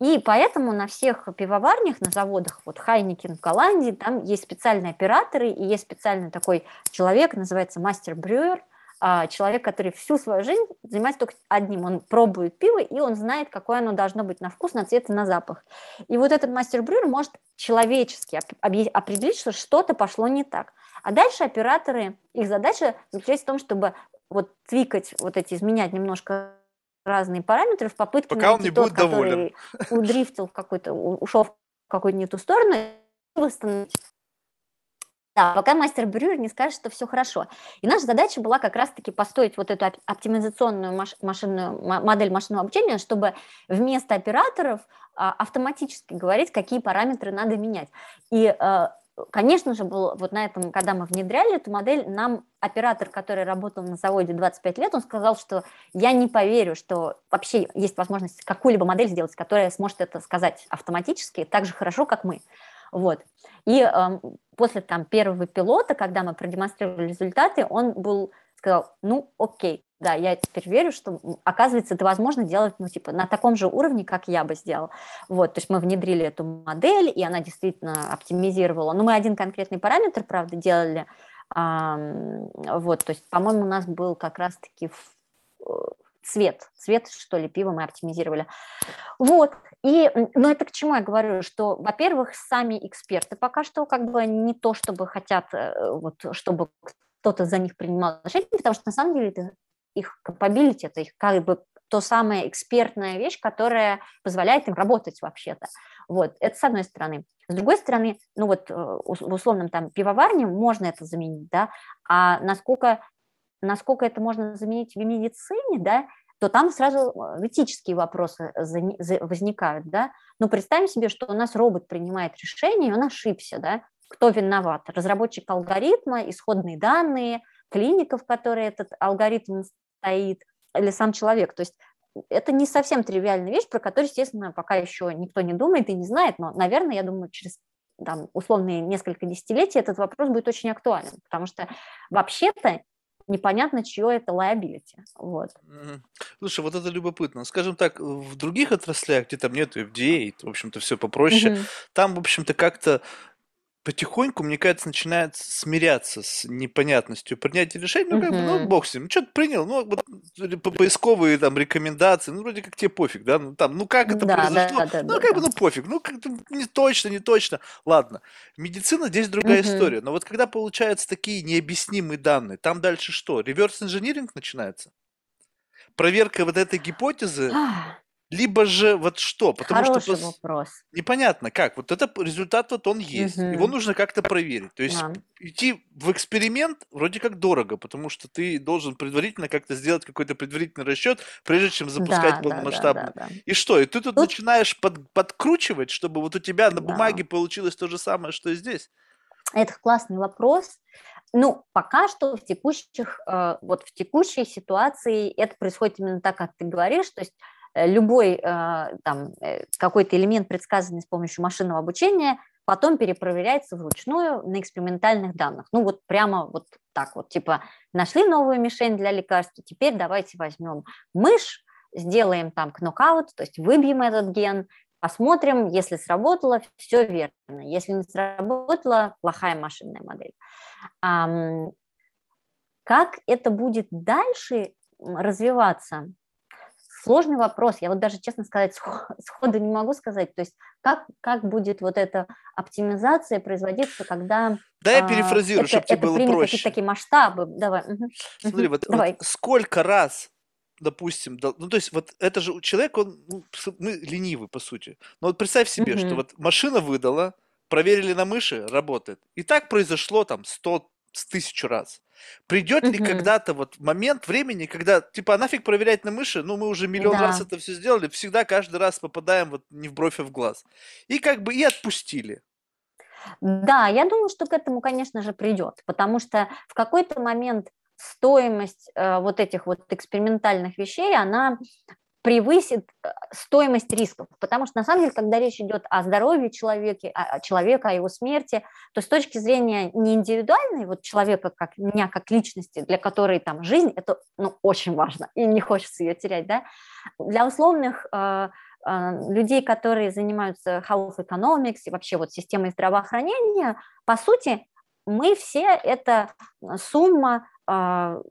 и поэтому на всех пивоварнях, на заводах, вот Хайникен в Голландии, там есть специальные операторы, и есть специальный такой человек, называется мастер-брюер, а, человек, который всю свою жизнь занимается только одним. Он пробует пиво, и он знает, какое оно должно быть на вкус, на цвет и на запах. И вот этот мастер-брюер может человечески определить, что что-то пошло не так. А дальше операторы, их задача заключается в том, чтобы вот твикать, вот эти, изменять немножко разные параметры в попытке Пока он не тот, будет доволен. который удрифтил в какой-то, ушел в какую-то не ту сторону, и восстановить. Да, пока мастер Брюер не скажет, что все хорошо. И наша задача была как раз-таки построить вот эту оптимизационную маш- машинную, модель машинного обучения, чтобы вместо операторов а, автоматически говорить, какие параметры надо менять. И а, Конечно же, был вот на этом, когда мы внедряли эту модель, нам оператор, который работал на заводе 25 лет, он сказал, что я не поверю, что вообще есть возможность какую-либо модель сделать, которая сможет это сказать автоматически так же хорошо, как мы. Вот. И э, после там, первого пилота, когда мы продемонстрировали результаты, он был сказал, ну, окей, да, я теперь верю, что, оказывается, это возможно делать, ну, типа, на таком же уровне, как я бы сделал. Вот, то есть мы внедрили эту модель, и она действительно оптимизировала. Ну, мы один конкретный параметр, правда, делали, а, вот, то есть, по-моему, у нас был как раз-таки э, цвет, цвет, что ли, пива мы оптимизировали. Вот, и, но это к чему я говорю, что, во-первых, сами эксперты пока что как бы не то, чтобы хотят, э, вот, чтобы кто-то за них принимал решение, потому что на самом деле это их capability, это их как бы то самая экспертная вещь, которая позволяет им работать вообще-то. Вот, это с одной стороны. С другой стороны, ну вот э, в условном там пивоварне можно это заменить, да, а насколько, насколько это можно заменить в медицине, да, то там сразу э, этические вопросы возникают, да. Но представим себе, что у нас робот принимает решение, и он ошибся, да, кто виноват? Разработчик алгоритма, исходные данные, клиника, в которой этот алгоритм стоит, или сам человек. То есть это не совсем тривиальная вещь, про которую, естественно, пока еще никто не думает и не знает, но, наверное, я думаю, через там, условные несколько десятилетий этот вопрос будет очень актуален, потому что вообще-то непонятно, чье это liability. Вот. Слушай, вот это любопытно. Скажем так, в других отраслях, где там нет FDA, в общем-то, все попроще, угу. там, в общем-то, как-то потихоньку, мне кажется, начинает смиряться с непонятностью принятия решений. Ну, как бы, ну, бог с ним. Что-то принял, ну, вот по поисковые там рекомендации, ну, вроде как тебе пофиг, да? Ну, там, ну, как это да, произошло? Да, да, ну, да, как да. бы, ну, пофиг. Ну, как не точно, не точно. Ладно. Медицина здесь другая угу. история. Но вот когда получаются такие необъяснимые данные, там дальше что? Реверс-инжиниринг начинается? Проверка вот этой гипотезы либо же вот что? Потому Хороший что вопрос. непонятно как. Вот это результат вот он есть. Угу. Его нужно как-то проверить. То есть да. идти в эксперимент вроде как дорого, потому что ты должен предварительно как-то сделать какой-то предварительный расчет, прежде чем запускать да, полномасштабно. Да, да, да, да. И что? И ты тут, тут... начинаешь под, подкручивать, чтобы вот у тебя на бумаге да. получилось то же самое, что и здесь. Это классный вопрос. Ну, пока что в текущих, э, вот в текущей ситуации это происходит именно так, как ты говоришь, то есть любой э, там э, какой-то элемент, предсказанный с помощью машинного обучения, потом перепроверяется вручную на экспериментальных данных. Ну вот прямо вот так вот, типа нашли новую мишень для лекарства, теперь давайте возьмем мышь, сделаем там кнокаут, то есть выбьем этот ген, посмотрим, если сработало, все верно. Если не сработало, плохая машинная модель. Как это будет дальше развиваться? Сложный вопрос. Я вот даже, честно сказать, сходу не могу сказать. То есть как, как будет вот эта оптимизация производиться, когда... Да, я а, перефразирую, а, чтобы тебе было проще. такие масштабы. Давай. Угу. Смотри, вот, Давай. вот сколько раз допустим, ну то есть вот это же человек, он, ну, мы ленивы по сути. Но вот представь себе, угу. что вот машина выдала, проверили на мыши, работает. И так произошло там 100 с тысячу раз. Придет ли когда-то вот момент времени, когда, типа, а нафиг проверять на мыши, ну, мы уже миллион раз это все сделали, всегда каждый раз попадаем вот не в бровь, а в глаз. И как бы и отпустили. Да, я думаю, что к этому, конечно же, придет, потому что в какой-то момент стоимость э, вот этих вот экспериментальных вещей, она превысит э, стоимость рисков. Потому что на самом деле, когда речь идет о здоровье человека, о, человека, о его смерти, то с точки зрения не индивидуальной, вот человека, как меня, как личности, для которой там жизнь, это ну, очень важно, и не хочется ее терять, да, для условных э, э, людей, которые занимаются health economics и вообще вот системой здравоохранения, по сути, мы все это сумма э,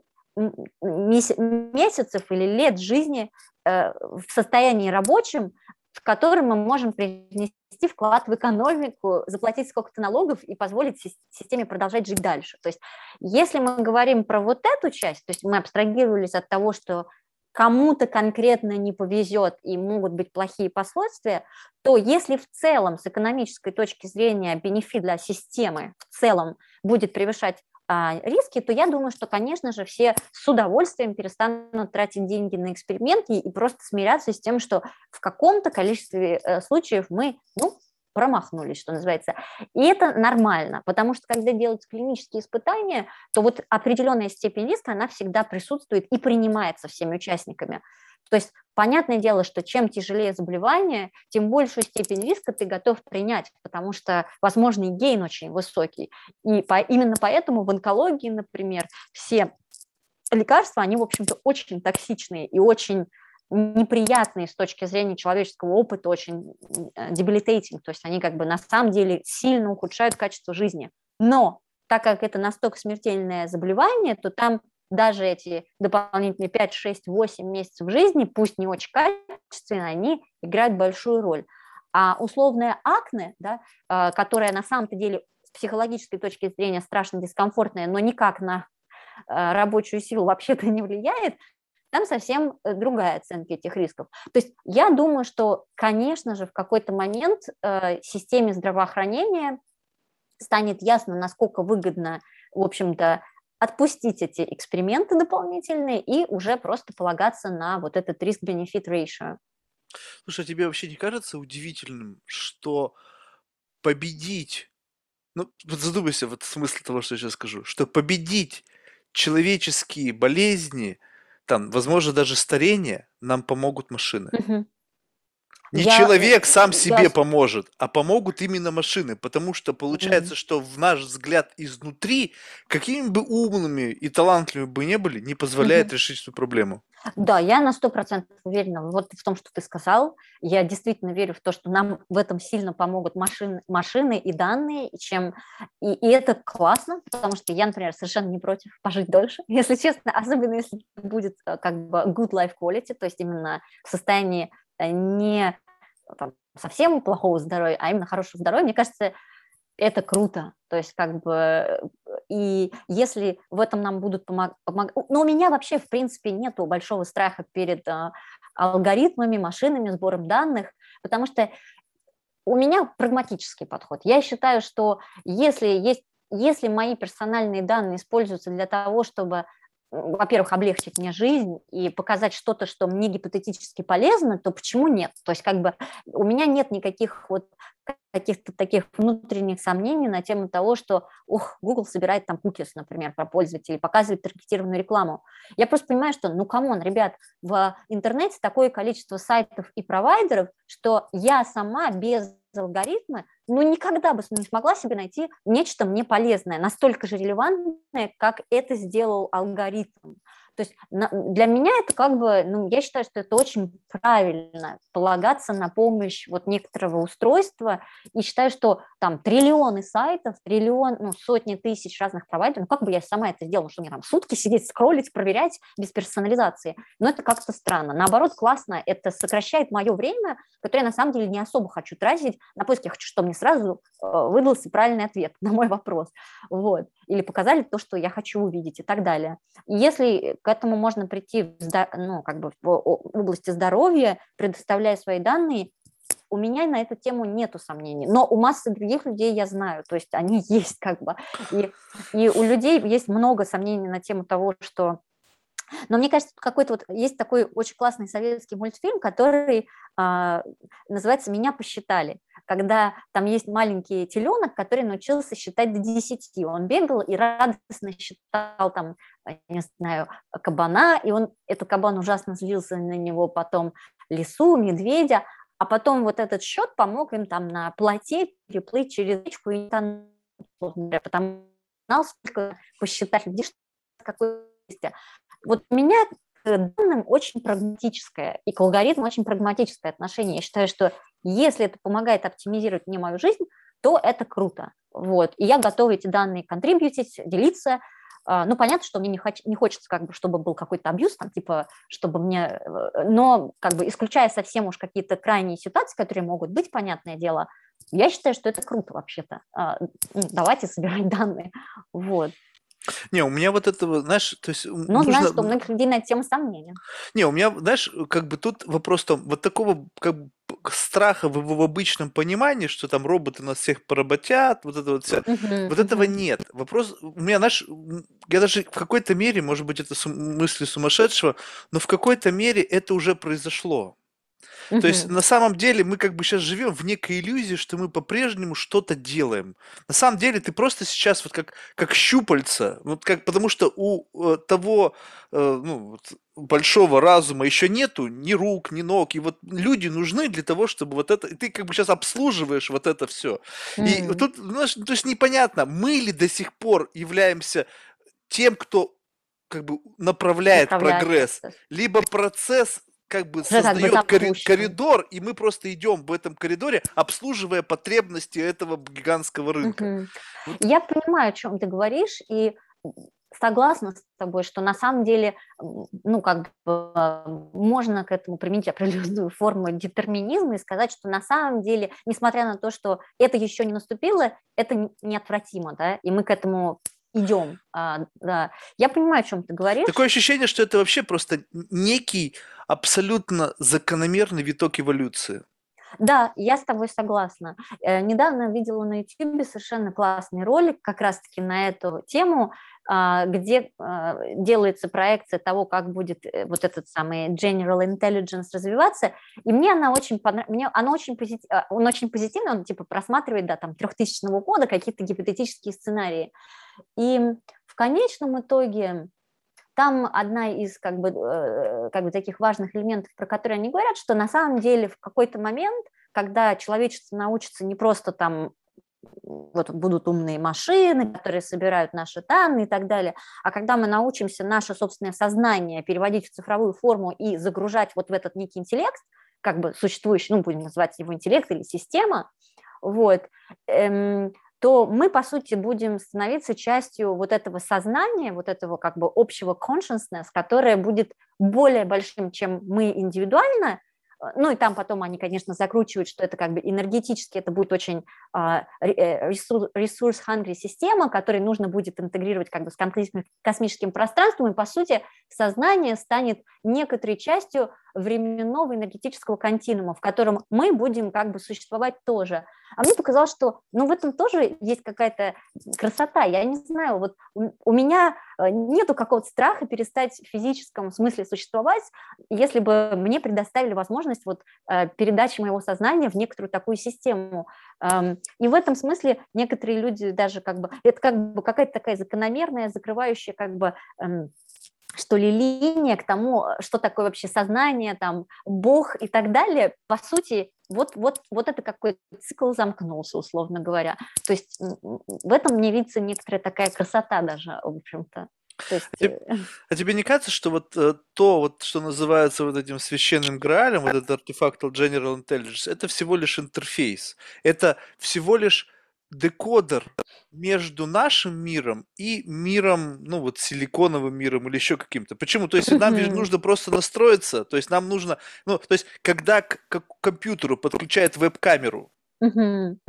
месяцев или лет жизни в состоянии рабочем, в котором мы можем принести вклад в экономику, заплатить сколько-то налогов и позволить системе продолжать жить дальше. То есть если мы говорим про вот эту часть, то есть мы абстрагировались от того, что кому-то конкретно не повезет и могут быть плохие последствия, то если в целом с экономической точки зрения бенефит для системы в целом будет превышать риски, то я думаю, что, конечно же, все с удовольствием перестанут тратить деньги на эксперименты и просто смиряться с тем, что в каком-то количестве э, случаев мы ну, промахнулись, что называется. И это нормально, потому что когда делаются клинические испытания, то вот определенная степень риска, она всегда присутствует и принимается всеми участниками. То есть понятное дело, что чем тяжелее заболевание, тем большую степень риска ты готов принять, потому что возможный гейн очень высокий. И по, именно поэтому в онкологии, например, все лекарства, они, в общем-то, очень токсичные и очень неприятные с точки зрения человеческого опыта, очень debilitating, то есть они как бы на самом деле сильно ухудшают качество жизни. Но так как это настолько смертельное заболевание, то там даже эти дополнительные 5, 6, 8 месяцев жизни, пусть не очень качественные, они играют большую роль. А условная акне, да, а, которая на самом-то деле с психологической точки зрения страшно дискомфортная, но никак на а, рабочую силу вообще-то не влияет, там совсем э, другая оценка этих рисков. То есть я думаю, что, конечно же, в какой-то момент э, системе здравоохранения станет ясно, насколько выгодно, в общем-то, отпустить эти эксперименты дополнительные и уже просто полагаться на вот этот риск-бенефит ratio. Слушай, а тебе вообще не кажется удивительным, что победить, ну, вот задумайся вот смысл того, что я сейчас скажу, что победить человеческие болезни, там, возможно, даже старение, нам помогут машины. Угу. Не Я, человек сам я себе поможет, а помогут именно машины, потому что получается, Мгм. что в наш взгляд изнутри, какими бы умными и талантливыми бы не были, не позволяет Мгм. решить эту проблему. Да, я на сто процентов уверена вот в том, что ты сказал. Я действительно верю в то, что нам в этом сильно помогут машины, машины и данные, и чем и, и это классно, потому что я, например, совершенно не против пожить дольше, если честно, особенно если будет э, как бы good life quality, то есть именно в состоянии не там, совсем плохого здоровья, а именно хорошего здоровья. Мне кажется, это круто. То есть как бы э, и если в этом нам будут помогать... Но у меня вообще, в принципе, нету большого страха перед а, алгоритмами, машинами, сбором данных, потому что у меня прагматический подход. Я считаю, что если, есть, если мои персональные данные используются для того, чтобы во-первых, облегчить мне жизнь и показать что-то, что мне гипотетически полезно, то почему нет? То есть как бы у меня нет никаких вот каких-то таких внутренних сомнений на тему того, что, ух, Google собирает там cookies, например, про пользователей, показывает таргетированную рекламу. Я просто понимаю, что, ну, come on, ребят, в интернете такое количество сайтов и провайдеров, что я сама без алгоритма, ну, никогда бы не смогла себе найти нечто мне полезное, настолько же релевантное, как это сделал алгоритм. То есть для меня это как бы, ну, я считаю, что это очень правильно полагаться на помощь вот некоторого устройства. И считаю, что там триллионы сайтов, триллион, ну, сотни тысяч разных провайдеров, ну, как бы я сама это сделала, что мне там сутки сидеть, скроллить, проверять без персонализации, но это как-то странно. Наоборот, классно, это сокращает мое время, которое я на самом деле не особо хочу тратить на поиск, я хочу, чтобы мне сразу э, выдался правильный ответ на мой вопрос, вот, или показали то, что я хочу увидеть и так далее. Если к этому можно прийти ну, как бы в области здоровья, предоставляя свои данные, у меня на эту тему нету сомнений, но у массы других людей я знаю, то есть они есть как бы, и, и у людей есть много сомнений на тему того, что но мне кажется, какой-то вот есть такой очень классный советский мультфильм, который а, называется «Меня посчитали», когда там есть маленький теленок, который научился считать до 10. Он бегал и радостно считал там, не знаю, кабана, и он, этот кабан ужасно злился на него, потом лису, медведя, а потом вот этот счет помог им там на плоте переплыть через речку и там, потому знал, сколько посчитать людей, какой вот у меня к данным очень прагматическое, и к алгоритму очень прагматическое отношение. Я считаю, что если это помогает оптимизировать мне мою жизнь, то это круто. Вот. И я готова эти данные контрибьютить, делиться. А, ну, понятно, что мне не, хоч- не хочется, как бы, чтобы был какой-то абьюз, там, типа, чтобы мне... Э, но, как бы, исключая совсем уж какие-то крайние ситуации, которые могут быть, понятное дело, я считаю, что это круто вообще-то. А, ну, давайте собирать данные. Вот. Не, у меня вот этого, знаешь, то есть... Ну, нужно... знаешь, что у многих людей на эту тему сомнения. Не, у меня, знаешь, как бы тут вопрос там, вот такого как бы страха в, в обычном понимании, что там роботы нас всех поработят, вот это вот uh-huh, вот этого нет. Вопрос, у меня, знаешь, я даже в какой-то мере, может быть, это сум- мысли сумасшедшего, но в какой-то мере это уже произошло. То есть на самом деле мы как бы сейчас живем в некой иллюзии, что мы по-прежнему что-то делаем. На самом деле ты просто сейчас вот как, как щупальца, вот как, потому что у э, того э, ну, вот, большого разума еще нету ни рук, ни ног, и вот люди нужны для того, чтобы вот это, и ты как бы сейчас обслуживаешь вот это все. И Мгм. тут, знаешь, то есть непонятно, мы ли до сих пор являемся тем, кто как бы направляет Направляет прогресс, процесс. либо процесс как бы Уже как бы создает кори- коридор, и мы просто идем в этом коридоре, обслуживая потребности этого гигантского рынка. Мгм. Вот. Я понимаю, о чем ты говоришь, и согласна с тобой, что на самом деле, ну, как бы можно к этому применить определенную форму детерминизма и сказать, что на самом деле, несмотря на то, что это еще не наступило, это неотвратимо, да, и мы к этому идем, а, да. Я понимаю, о чем ты говоришь. Такое ощущение, что это вообще просто некий абсолютно закономерный виток эволюции. Да, я с тобой согласна. Э, недавно видела на YouTube совершенно классный ролик как раз-таки на эту тему, а, где а, делается проекция того, как будет э, вот этот самый General Intelligence развиваться, и мне она очень понравилась, она очень позитив... он очень позитивный, он типа просматривает, да, там, 3000 года какие-то гипотетические сценарии. И в конечном итоге там одна из как бы, э, как бы таких важных элементов, про которые они говорят, что на самом деле в какой-то момент, когда человечество научится не просто там вот будут умные машины, которые собирают наши данные и так далее. А когда мы научимся наше собственное сознание переводить в цифровую форму и загружать вот в этот некий интеллект, как бы существующий, ну, будем называть его интеллект или система, вот, эм, то мы, по сути, будем становиться частью вот этого сознания, вот этого как бы общего consciousness, которое будет более большим, чем мы индивидуально, ну и там потом они, конечно, закручивают, что это как бы энергетически это будет очень а, э, ресурс-hungry система, которой нужно будет интегрировать как бы с космическим пространством, и по сути сознание станет некоторой частью временного энергетического континуума, в котором мы будем как бы существовать тоже. А мне показалось, что ну, в этом тоже есть какая-то красота. Я не знаю, вот у меня э, нету какого-то страха перестать в физическом смысле существовать, если бы мне предоставили возможность вот э, передачи моего сознания в некоторую такую систему. Эм, и в этом смысле некоторые люди даже как бы, это как бы какая-то такая закономерная, закрывающая как бы эм, что ли, линия к тому, что такое вообще сознание, там, Бог и так далее, по сути, вот, вот, вот это какой цикл замкнулся, условно говоря. То есть в этом мне видится некоторая такая красота даже, в общем-то. Есть... А, тебе, э, а тебе не кажется, что вот э, то, вот, что называется вот этим священным граалем, вот этот артефакт General Intelligence, это всего лишь интерфейс, это всего лишь декодер между нашим миром и миром, ну вот силиконовым миром или еще каким-то. Почему? То есть нам нужно просто настроиться, то есть нам нужно, ну то есть когда к, к компьютеру подключают веб-камеру, мгм.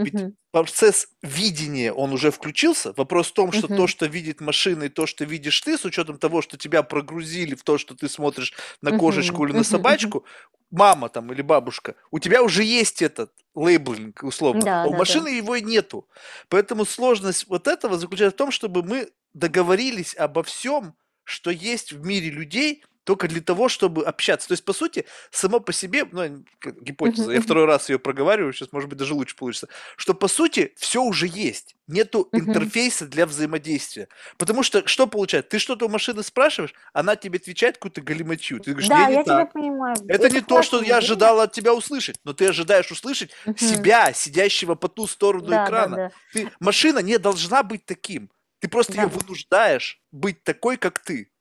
процесс видения, он уже включился. Вопрос в том, что то, что видит машина, и то, что видишь ты, с учетом того, что тебя прогрузили в то, что ты смотришь на кошечку или на собачку, мама там или бабушка, у тебя уже есть этот лейблинг, условно, Да, а у да, да. машины его и нету. Поэтому сложность вот этого заключается в том, чтобы мы договорились обо всем, что есть в мире людей, только для того, чтобы общаться. То есть, по сути, само по себе, ну, гипотеза, я второй раз ее проговариваю, сейчас, может быть, даже лучше получится, что, по сути, все уже есть. Нету интерфейса для взаимодействия. Потому что, что получается? Ты что-то у машины спрашиваешь, она тебе отвечает какую-то галиматью. Ты говоришь, Да, не, я тебя так. понимаю. Это, не то, что я ожидала от тебя услышать, но ты ожидаешь услышать себя, сидящего по ту сторону Да, да, экрана. да. Ты, машина не должна быть таким. Ты просто Да. ее вынуждаешь быть такой, как ты.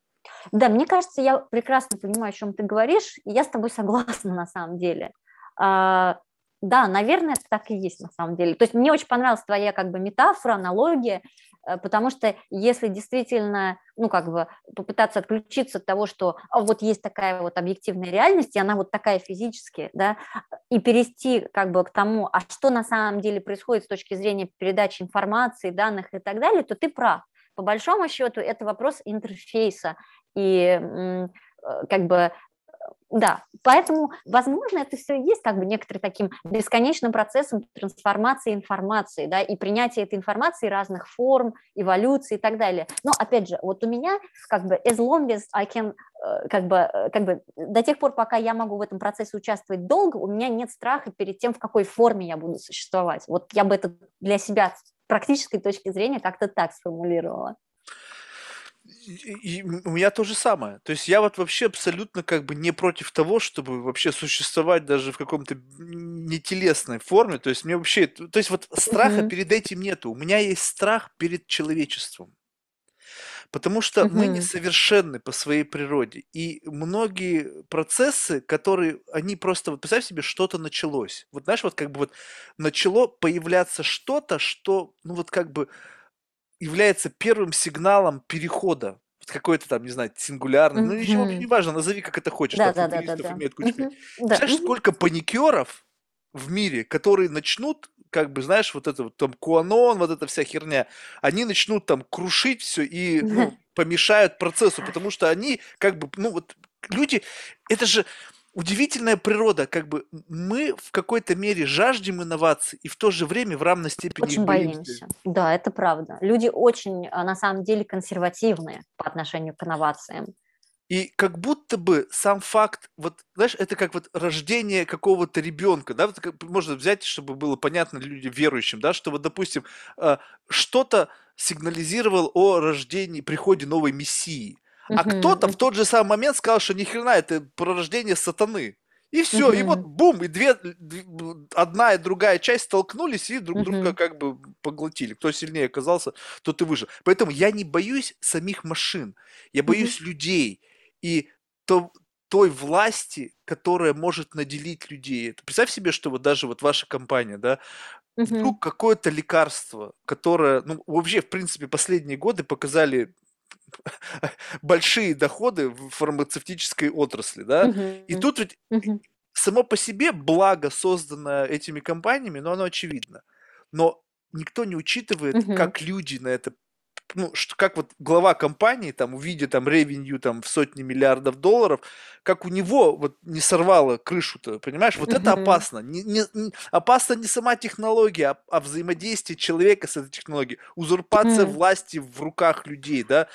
Да, мне кажется, я прекрасно понимаю, о чем ты говоришь, и я с тобой согласна на самом деле. А, да, наверное, это так и есть на самом деле. То есть мне очень понравилась твоя как бы метафора, аналогия, э, потому что если действительно, ну как бы попытаться отключиться от того, что а, вот есть такая вот объективная реальность, и она вот такая физически, да, и перейти как бы к тому, а что на самом деле происходит с точки зрения передачи информации, данных и так далее, то ты прав. По большому счету это вопрос интерфейса, и э, как бы да, поэтому, возможно, это все и есть как бы некоторым таким бесконечным процессом трансформации информации, да, и принятия этой информации разных форм, эволюции и так далее. Но, опять же, вот у меня как бы as long as I can, э, как бы, э, как бы до тех пор, пока я могу в этом процессе участвовать долго, у меня нет страха перед тем, в какой форме я буду существовать. Вот я бы это для себя с практической точки зрения как-то так сформулировала. И, у меня то же самое. То есть я вот вообще абсолютно как бы не против того, чтобы вообще существовать даже в каком-то нетелесной форме. То есть мне вообще, то есть вот страха Мгм. перед этим нету. У меня есть страх перед человечеством. Потому что мы Мгм. несовершенны по своей природе. И многие процессы, которые, они просто, вот представь себе, что-то началось. Вот знаешь, вот как бы вот начало появляться что-то, что, ну вот как бы является первым сигналом перехода. Вот какой-то там, не знаю, сингулярный, ну ничего, не важно, назови как это хочешь, Да, там да, да, да, имеют кучу. Мгм. Да. Мгм. сколько паникеров в мире, которые начнут, как бы, знаешь, вот это вот там Куанон, вот эта вся херня, они начнут там крушить все и ну, помешают процессу, потому что они как бы, ну вот люди, это же удивительная природа, как бы мы в какой-то мере жаждем инноваций и в то же время в равной степени Очень боимся. Да, это правда. Люди очень, а, на самом деле, консервативные по отношению к инновациям. И как будто бы сам факт, вот, знаешь, это как вот рождение какого-то ребенка, да, вот как, можно взять, чтобы было понятно людям верующим, да, что вот, допустим, э, что-то сигнализировал о рождении, приходе новой мессии, А кто-то в тот же самый момент сказал, что ни хрена это пророждение сатаны. И все, и вот бум, и две, одна и другая часть столкнулись и друг друга как бы поглотили. Кто сильнее оказался, тот и выжил. Поэтому я не боюсь самих машин, я боюсь угу. людей и то, той власти, которая может наделить людей. Представь себе, что вот даже вот ваша компания, да, угу. вдруг какое-то лекарство, которое, ну, вообще, в принципе, последние годы показали большие доходы в фармацевтической отрасли, да, и тут ведь само по себе благо, созданное этими компаниями, но оно очевидно, но никто не учитывает, как люди на это ну, что, как вот глава компании, там, увидя там ревенью там в сотни миллиардов долларов, как у него вот не сорвало крышу-то, понимаешь? Вот это опасно. Не, не, не, опасна не сама технология, а, а взаимодействие человека с этой технологией. Узурпация власти в руках людей, да,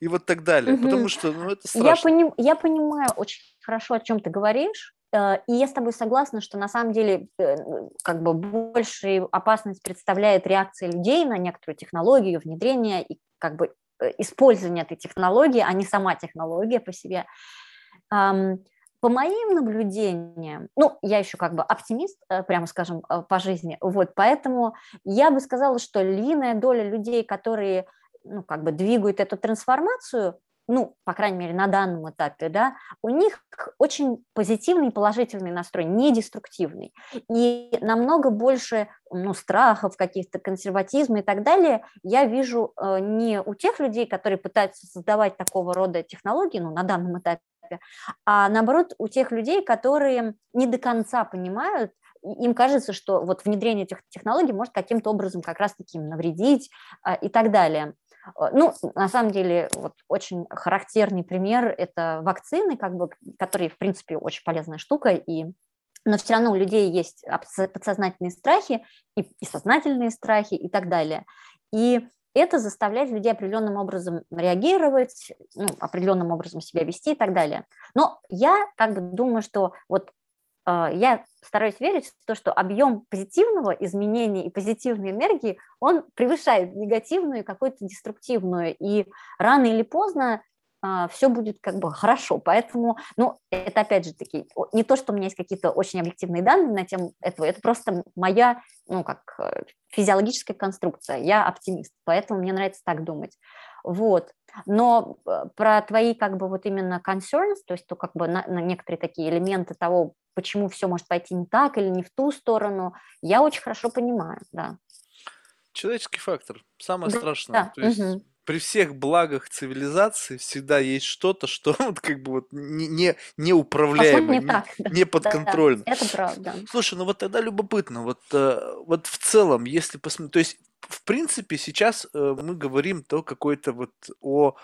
и вот так далее. Потому что, ну, это страшно. Я, поним, я понимаю очень хорошо, о чем ты говоришь, и я с тобой согласна, что на самом деле э, как бы большую опасность представляет реакция людей на некоторую технологию, внедрение и как бы э, использование этой технологии, а не сама технология по себе. По моим наблюдениям, ну, я еще как бы оптимист, прямо скажем, по жизни, вот, поэтому я бы сказала, что львиная доля людей, которые ну, как бы двигают эту трансформацию, ну, по крайней мере, на данном этапе, да, у них очень позитивный, положительный настрой, не деструктивный. И намного больше ну, страхов, каких-то консерватизма и так далее я вижу э, не у тех людей, которые пытаются создавать такого рода технологии, ну, на данном этапе, а наоборот у тех людей, которые не до конца понимают, им кажется, что вот внедрение этих технологий может каким-то образом как раз-таки им навредить а, и так далее. Э, ну, на самом деле, вот очень характерный пример – это вакцины, как бы, которые, в принципе, очень полезная штука, и но все равно у людей есть подсознательные страхи и, и сознательные страхи и так далее. И это заставляет людей определенным образом реагировать, ну, определенным образом себя вести и так далее. Но я как бы думаю, что вот я стараюсь верить в то, что объем позитивного изменения и позитивной энергии, он превышает негативную и какую-то деструктивную. И рано или поздно а, все будет как бы хорошо. Поэтому, ну, это опять же таки, не то, что у меня есть какие-то очень объективные данные на тему этого, это просто моя, ну, как э, физиологическая конструкция. Я оптимист, поэтому мне нравится так думать. Вот. Но э, про твои как бы вот именно concerns, то есть то как бы на, на некоторые такие элементы того, почему все может пойти не так или не в ту сторону, я очень хорошо понимаю, да. Человеческий фактор, самое да, страшное. Да, то есть угу. При всех благах цивилизации всегда есть что-то, что вот как бы вот не, не, неуправляемо, не, так, не, да. не подконтрольно. Да, да, это правда. Слушай, ну вот тогда любопытно, вот, э, вот в целом, если посмотреть, то есть в принципе сейчас э, мы говорим то какой-то вот о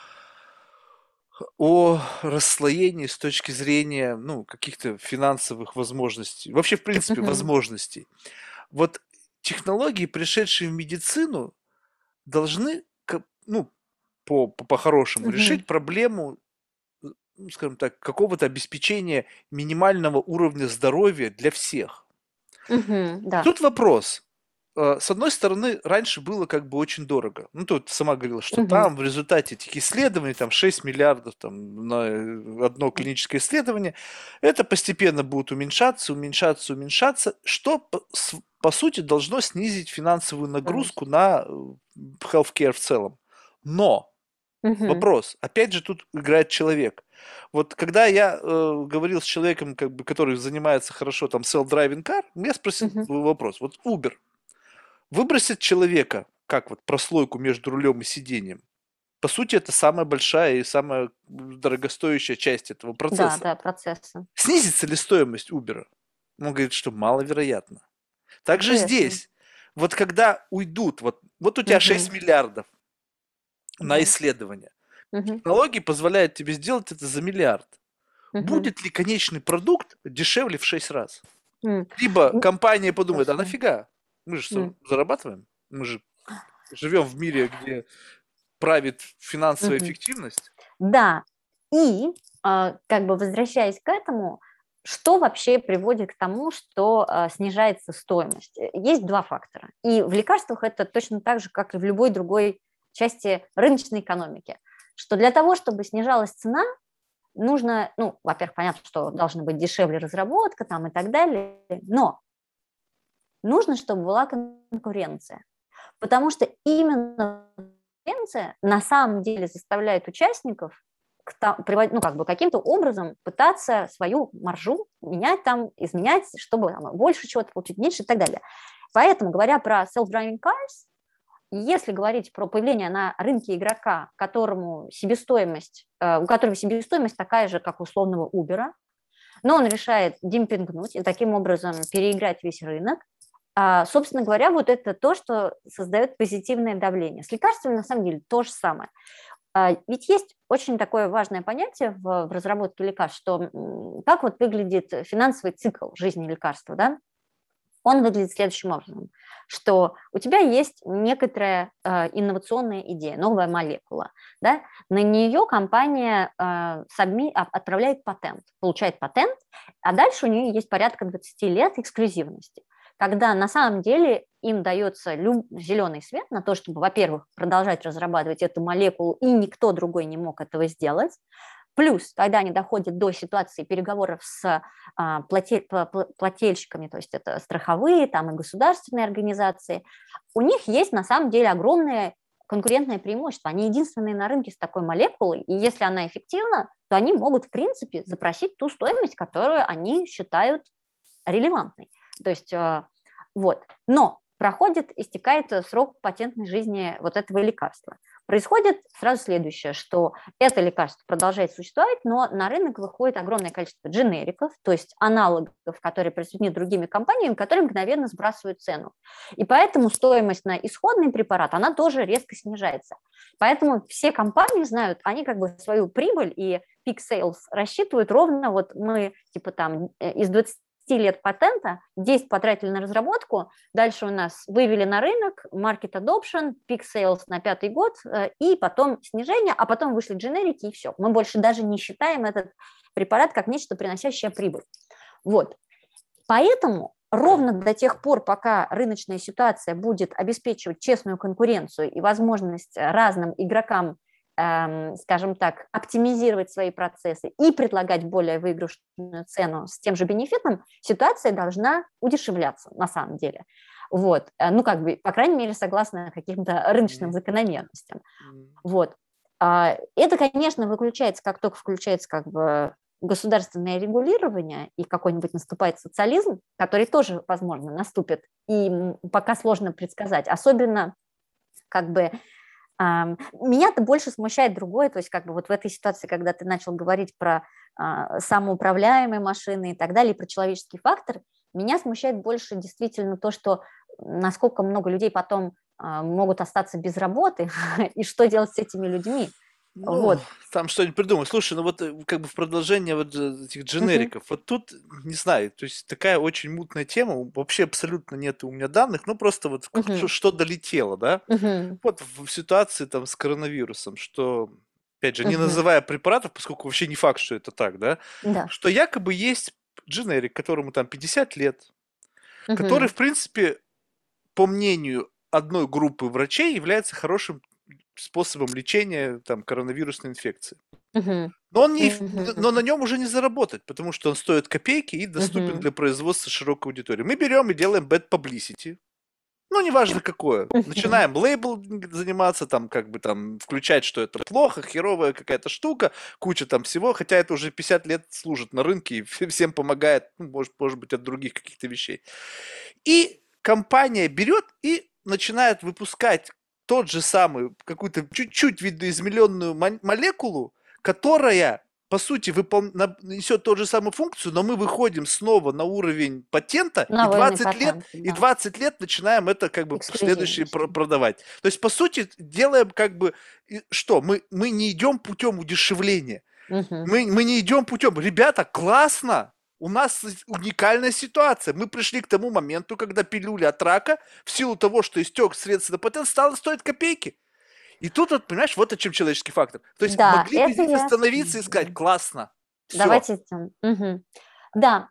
о расслоении с точки зрения, ну, каких-то финансовых возможностей, вообще, в принципе, возможностей. Вот технологии, пришедшие в медицину, должны, ну, по, по, по-хорошему, решить проблему, ну, скажем так, какого-то обеспечения минимального уровня здоровья для всех. да. Тут вопрос, Э, с одной стороны, раньше было как бы очень дорого. Ну, тут сама говорила, что угу. там в результате этих исследований, там 6 миллиардов там, на э, одно клиническое исследование, это постепенно будет уменьшаться, уменьшаться, уменьшаться, что, по, сути, должно снизить финансовую нагрузку на э, healthcare в целом. Но угу. вопрос, опять же, тут играет человек. Вот когда я э, говорил с человеком, как бы, который занимается хорошо там self-driving car, я спросил угу. вопрос. Вот Uber, Выбросить человека, как вот прослойку между рулем и сиденьем, по сути, это самая большая и самая дорогостоящая часть этого процесса. Да, да, процесса. Снизится ли стоимость Uber? Он говорит, что маловероятно. Также Интересно. здесь, вот когда уйдут, вот, вот у тебя угу. 6 миллиардов на исследование, угу. технологии позволяют тебе сделать это за миллиард. Угу. Будет ли конечный продукт дешевле в 6 раз? Угу. Либо компания подумает, а нафига? Мы же mm. зарабатываем. Мы же живем в мире, где правит финансовая mm-hmm. эффективность. Да. И, а, как бы возвращаясь к этому, что вообще приводит к тому, что э, снижается стоимость? Есть два фактора. И в лекарствах это точно так же, как и в любой другой части рыночной экономики. что для того, чтобы снижалась цена, нужно, ну, во-первых, понятно, что должна быть дешевле разработка там и так далее, но нужно, чтобы была конкуренция. Потому что именно конкуренция на самом деле заставляет участников ну, как бы каким-то образом пытаться свою маржу менять там, изменять, чтобы там, больше чего-то получить, меньше и так далее. Поэтому, говоря про self-driving cars, если говорить про появление на рынке игрока, которому себестоимость, э, у которого себестоимость такая же, как у условного Uber, но он решает демпингнуть и таким образом переиграть весь рынок, а, собственно говоря, вот это то, что создает позитивное давление. С лекарствами на самом деле то же самое. А, ведь есть очень такое важное понятие в, в разработке лекарств, что как вот выглядит финансовый цикл жизни лекарства, да? Он выглядит следующим образом, что у тебя есть некоторая э, инновационная идея, новая молекула, да? на нее компания э, сабми, отправляет патент, получает патент, а дальше у нее есть порядка 20 лет эксклюзивности когда на самом деле им дается люб... зеленый свет на то, чтобы, во-первых, продолжать разрабатывать эту молекулу, и никто другой не мог этого сделать. Плюс, когда они доходят до ситуации переговоров с а, платель, плательщиками, то есть это страховые там, и государственные организации, у них есть на самом деле огромное конкурентное преимущество. Они единственные на рынке с такой молекулой, и если она эффективна, то они могут, в принципе, запросить ту стоимость, которую они считают релевантной. То есть а, вот. Но проходит, истекает срок патентной жизни вот этого лекарства. Происходит сразу следующее, что это лекарство продолжает существовать, но на рынок выходит огромное количество дженериков, то есть аналогов, которые произведены другими компаниями, которые мгновенно сбрасывают цену. И поэтому стоимость на исходный препарат, она тоже резко снижается. Поэтому все компании знают, они как бы свою прибыль и пик sales рассчитывают ровно, вот мы типа там э, из 20 лет патента, 10 потратили на разработку, дальше у нас вывели на рынок, market adoption, peak sales на пятый год, э, и потом снижение, а потом вышли дженерики, и все. Мы больше даже не считаем этот препарат как нечто, приносящее прибыль. Вот. Поэтому ровно до тех пор, пока рыночная ситуация будет обеспечивать честную конкуренцию и возможность разным игрокам скажем так, оптимизировать свои процессы и предлагать более выигрышную цену с тем же бенефитом, ситуация должна удешевляться на самом деле. Вот, э, ну как бы, по крайней мере, согласно каким-то рыночным закономерностям. Вот. А, это, конечно, выключается, как только включается как бы государственное регулирование и какой-нибудь наступает социализм, который тоже, возможно, наступит, и пока сложно предсказать, особенно как бы меня-то больше смущает другое, то есть как бы вот в этой ситуации, когда ты начал говорить про а, самоуправляемые машины и так далее, про человеческий фактор, меня смущает больше действительно то, что насколько много людей потом а, могут остаться без работы и что делать с этими людьми. Ну, вот. Там что-нибудь придумать. Слушай, ну вот э, как бы в продолжение вот этих дженериков, uh-huh. вот тут, не знаю, то есть такая очень мутная тема, вообще абсолютно нет у меня данных, ну просто вот uh-huh. что, что долетело, да? Uh-huh. Вот в, в ситуации там с коронавирусом, что, опять же, не uh-huh. называя препаратов, поскольку вообще не факт, что это так, да? Да. Что якобы есть дженерик, которому там 50 лет, uh-huh. который, в принципе, по мнению одной группы врачей является хорошим способом лечения там, коронавирусной инфекции. Uh-huh. Но, он не, uh-huh. но на нем уже не заработать, потому что он стоит копейки и доступен uh-huh. для производства широкой аудитории. Мы берем и делаем bad publicity. Ну, неважно какое. Начинаем лейбл заниматься, там, как бы там, включать, что это плохо, херовая какая-то штука, куча там всего, хотя это уже 50 лет служит на рынке и всем помогает, ну, может, может быть, от других каких-то вещей. И компания берет и начинает выпускать тот же самый, какую-то чуть-чуть видоизмененную молекулу, которая, по сути, выпол... несет ту же самую функцию, но мы выходим снова на уровень патента, и 20, патент, лет, да. и 20 лет начинаем это как бы следующее продавать. То есть, по сути, делаем как бы, что, мы, мы не идем путем удешевления, угу. мы, мы не идем путем, ребята, классно, у нас уникальная ситуация. Мы пришли к тому моменту, когда пилюля от рака, в силу того, что истек средства на патент, стала стоить копейки. И тут, вот, понимаешь, вот о чем человеческий фактор. То есть да, могли бы здесь я... остановиться и сказать, классно. Всё. Давайте. Угу. Да,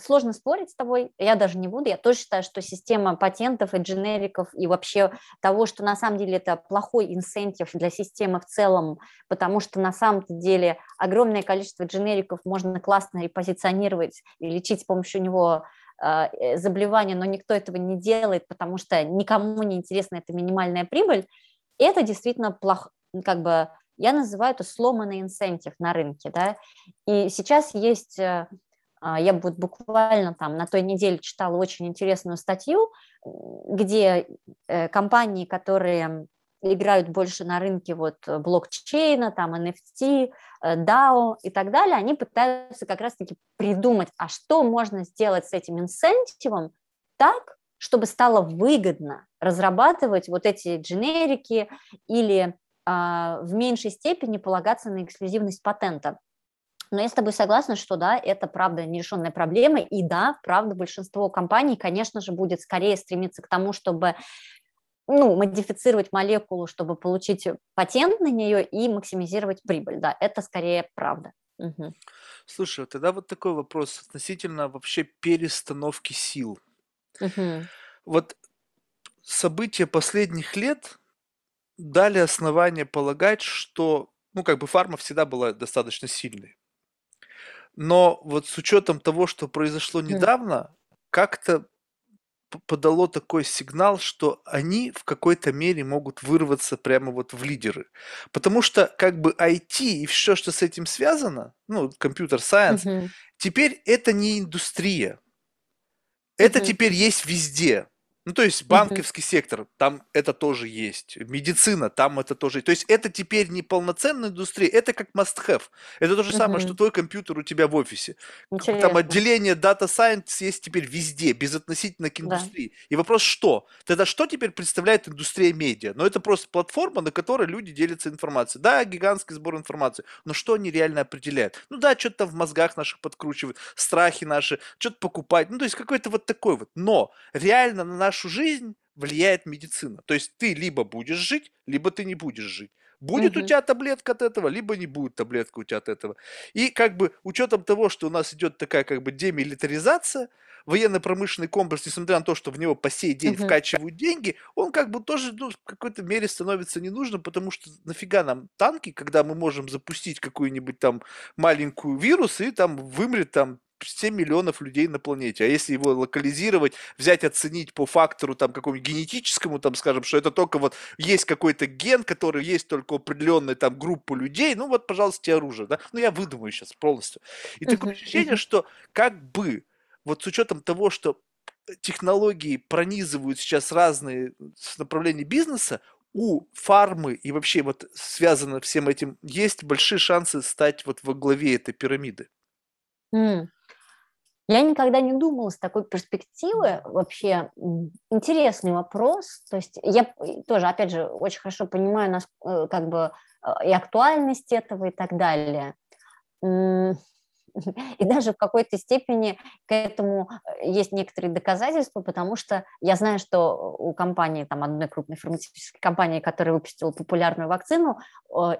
сложно спорить с тобой, я даже не буду, я тоже считаю, что система патентов и дженериков и вообще того, что на самом деле это плохой инсентив для системы в целом, потому что на самом деле огромное количество дженериков можно классно репозиционировать и лечить с помощью него э, заболевания, но никто этого не делает, потому что никому не интересна эта минимальная прибыль, это действительно плохо, как бы я называю это сломанный инсентив на рынке, да, и сейчас есть э, а, я вот буквально там на той неделе читала очень интересную статью, где э, компании, которые играют больше на рынке вот блокчейна, там NFT, э, DAO и так далее, они пытаются как раз-таки придумать, а что можно сделать с этим инсентивом так, чтобы стало выгодно разрабатывать вот эти дженерики или а, в меньшей степени полагаться на эксклюзивность патента. Но я с тобой согласна, что да, это правда нерешенная проблема, и да, правда, большинство компаний, конечно же, будет скорее стремиться к тому, чтобы ну, модифицировать молекулу, чтобы получить патент на нее и максимизировать прибыль. Да, это скорее правда. Угу. Слушай, тогда вот такой вопрос относительно вообще перестановки сил. Угу. Вот события последних лет дали основание полагать, что, ну, как бы фарма всегда была достаточно сильной. Но вот с учетом того, что произошло недавно, как-то подало такой сигнал, что они в какой-то мере могут вырваться прямо вот в лидеры. Потому что как бы IT и все, что с этим связано, ну, компьютер сайенс, угу. теперь это не индустрия. Это угу. теперь есть везде. Ну, то есть банковский mm-hmm. сектор, там это тоже есть. Медицина, там это тоже есть. То есть это теперь не полноценная индустрия, это как must-have. Это то же mm-hmm. самое, что твой компьютер у тебя в офисе. Интересно. Там отделение Data Science есть теперь везде, безотносительно к индустрии. Да. И вопрос, что? Тогда что теперь представляет индустрия медиа? Ну, это просто платформа, на которой люди делятся информацией. Да, гигантский сбор информации, но что они реально определяют? Ну да, что-то в мозгах наших подкручивают, страхи наши, что-то покупать. Ну, то есть какой-то вот такой вот. Но реально на наш нашу жизнь влияет медицина. То есть ты либо будешь жить, либо ты не будешь жить. Будет угу. у тебя таблетка от этого, либо не будет таблетка у тебя от этого. И как бы учетом того, что у нас идет такая как бы демилитаризация, военно-промышленный комплекс, несмотря на то, что в него по сей день угу. вкачивают деньги, он как бы тоже ну, в какой-то мере становится ненужным, потому что нафига нам танки, когда мы можем запустить какую-нибудь там маленькую вирус и там вымрет там 7 миллионов людей на планете. А если его локализировать, взять, оценить по фактору там какому-нибудь генетическому, там, скажем, что это только вот есть какой-то ген, который есть только у определенной там группы людей, ну вот, пожалуйста, тебе оружие, да? Ну, я выдумаю сейчас полностью. И такое ощущение, что как бы, вот с учетом того, что технологии пронизывают сейчас разные направления бизнеса, у фармы и вообще вот связано всем этим, есть большие шансы стать вот во главе этой пирамиды. Mm. Я никогда не думала с такой перспективы. Вообще интересный вопрос. То есть я тоже, опять же, очень хорошо понимаю нас, э, как бы э, и актуальность этого и так далее. И даже в какой-то степени к этому э, есть некоторые доказательства, потому что я знаю, что у компании, там одной крупной фармацевтической компании, которая выпустила популярную вакцину,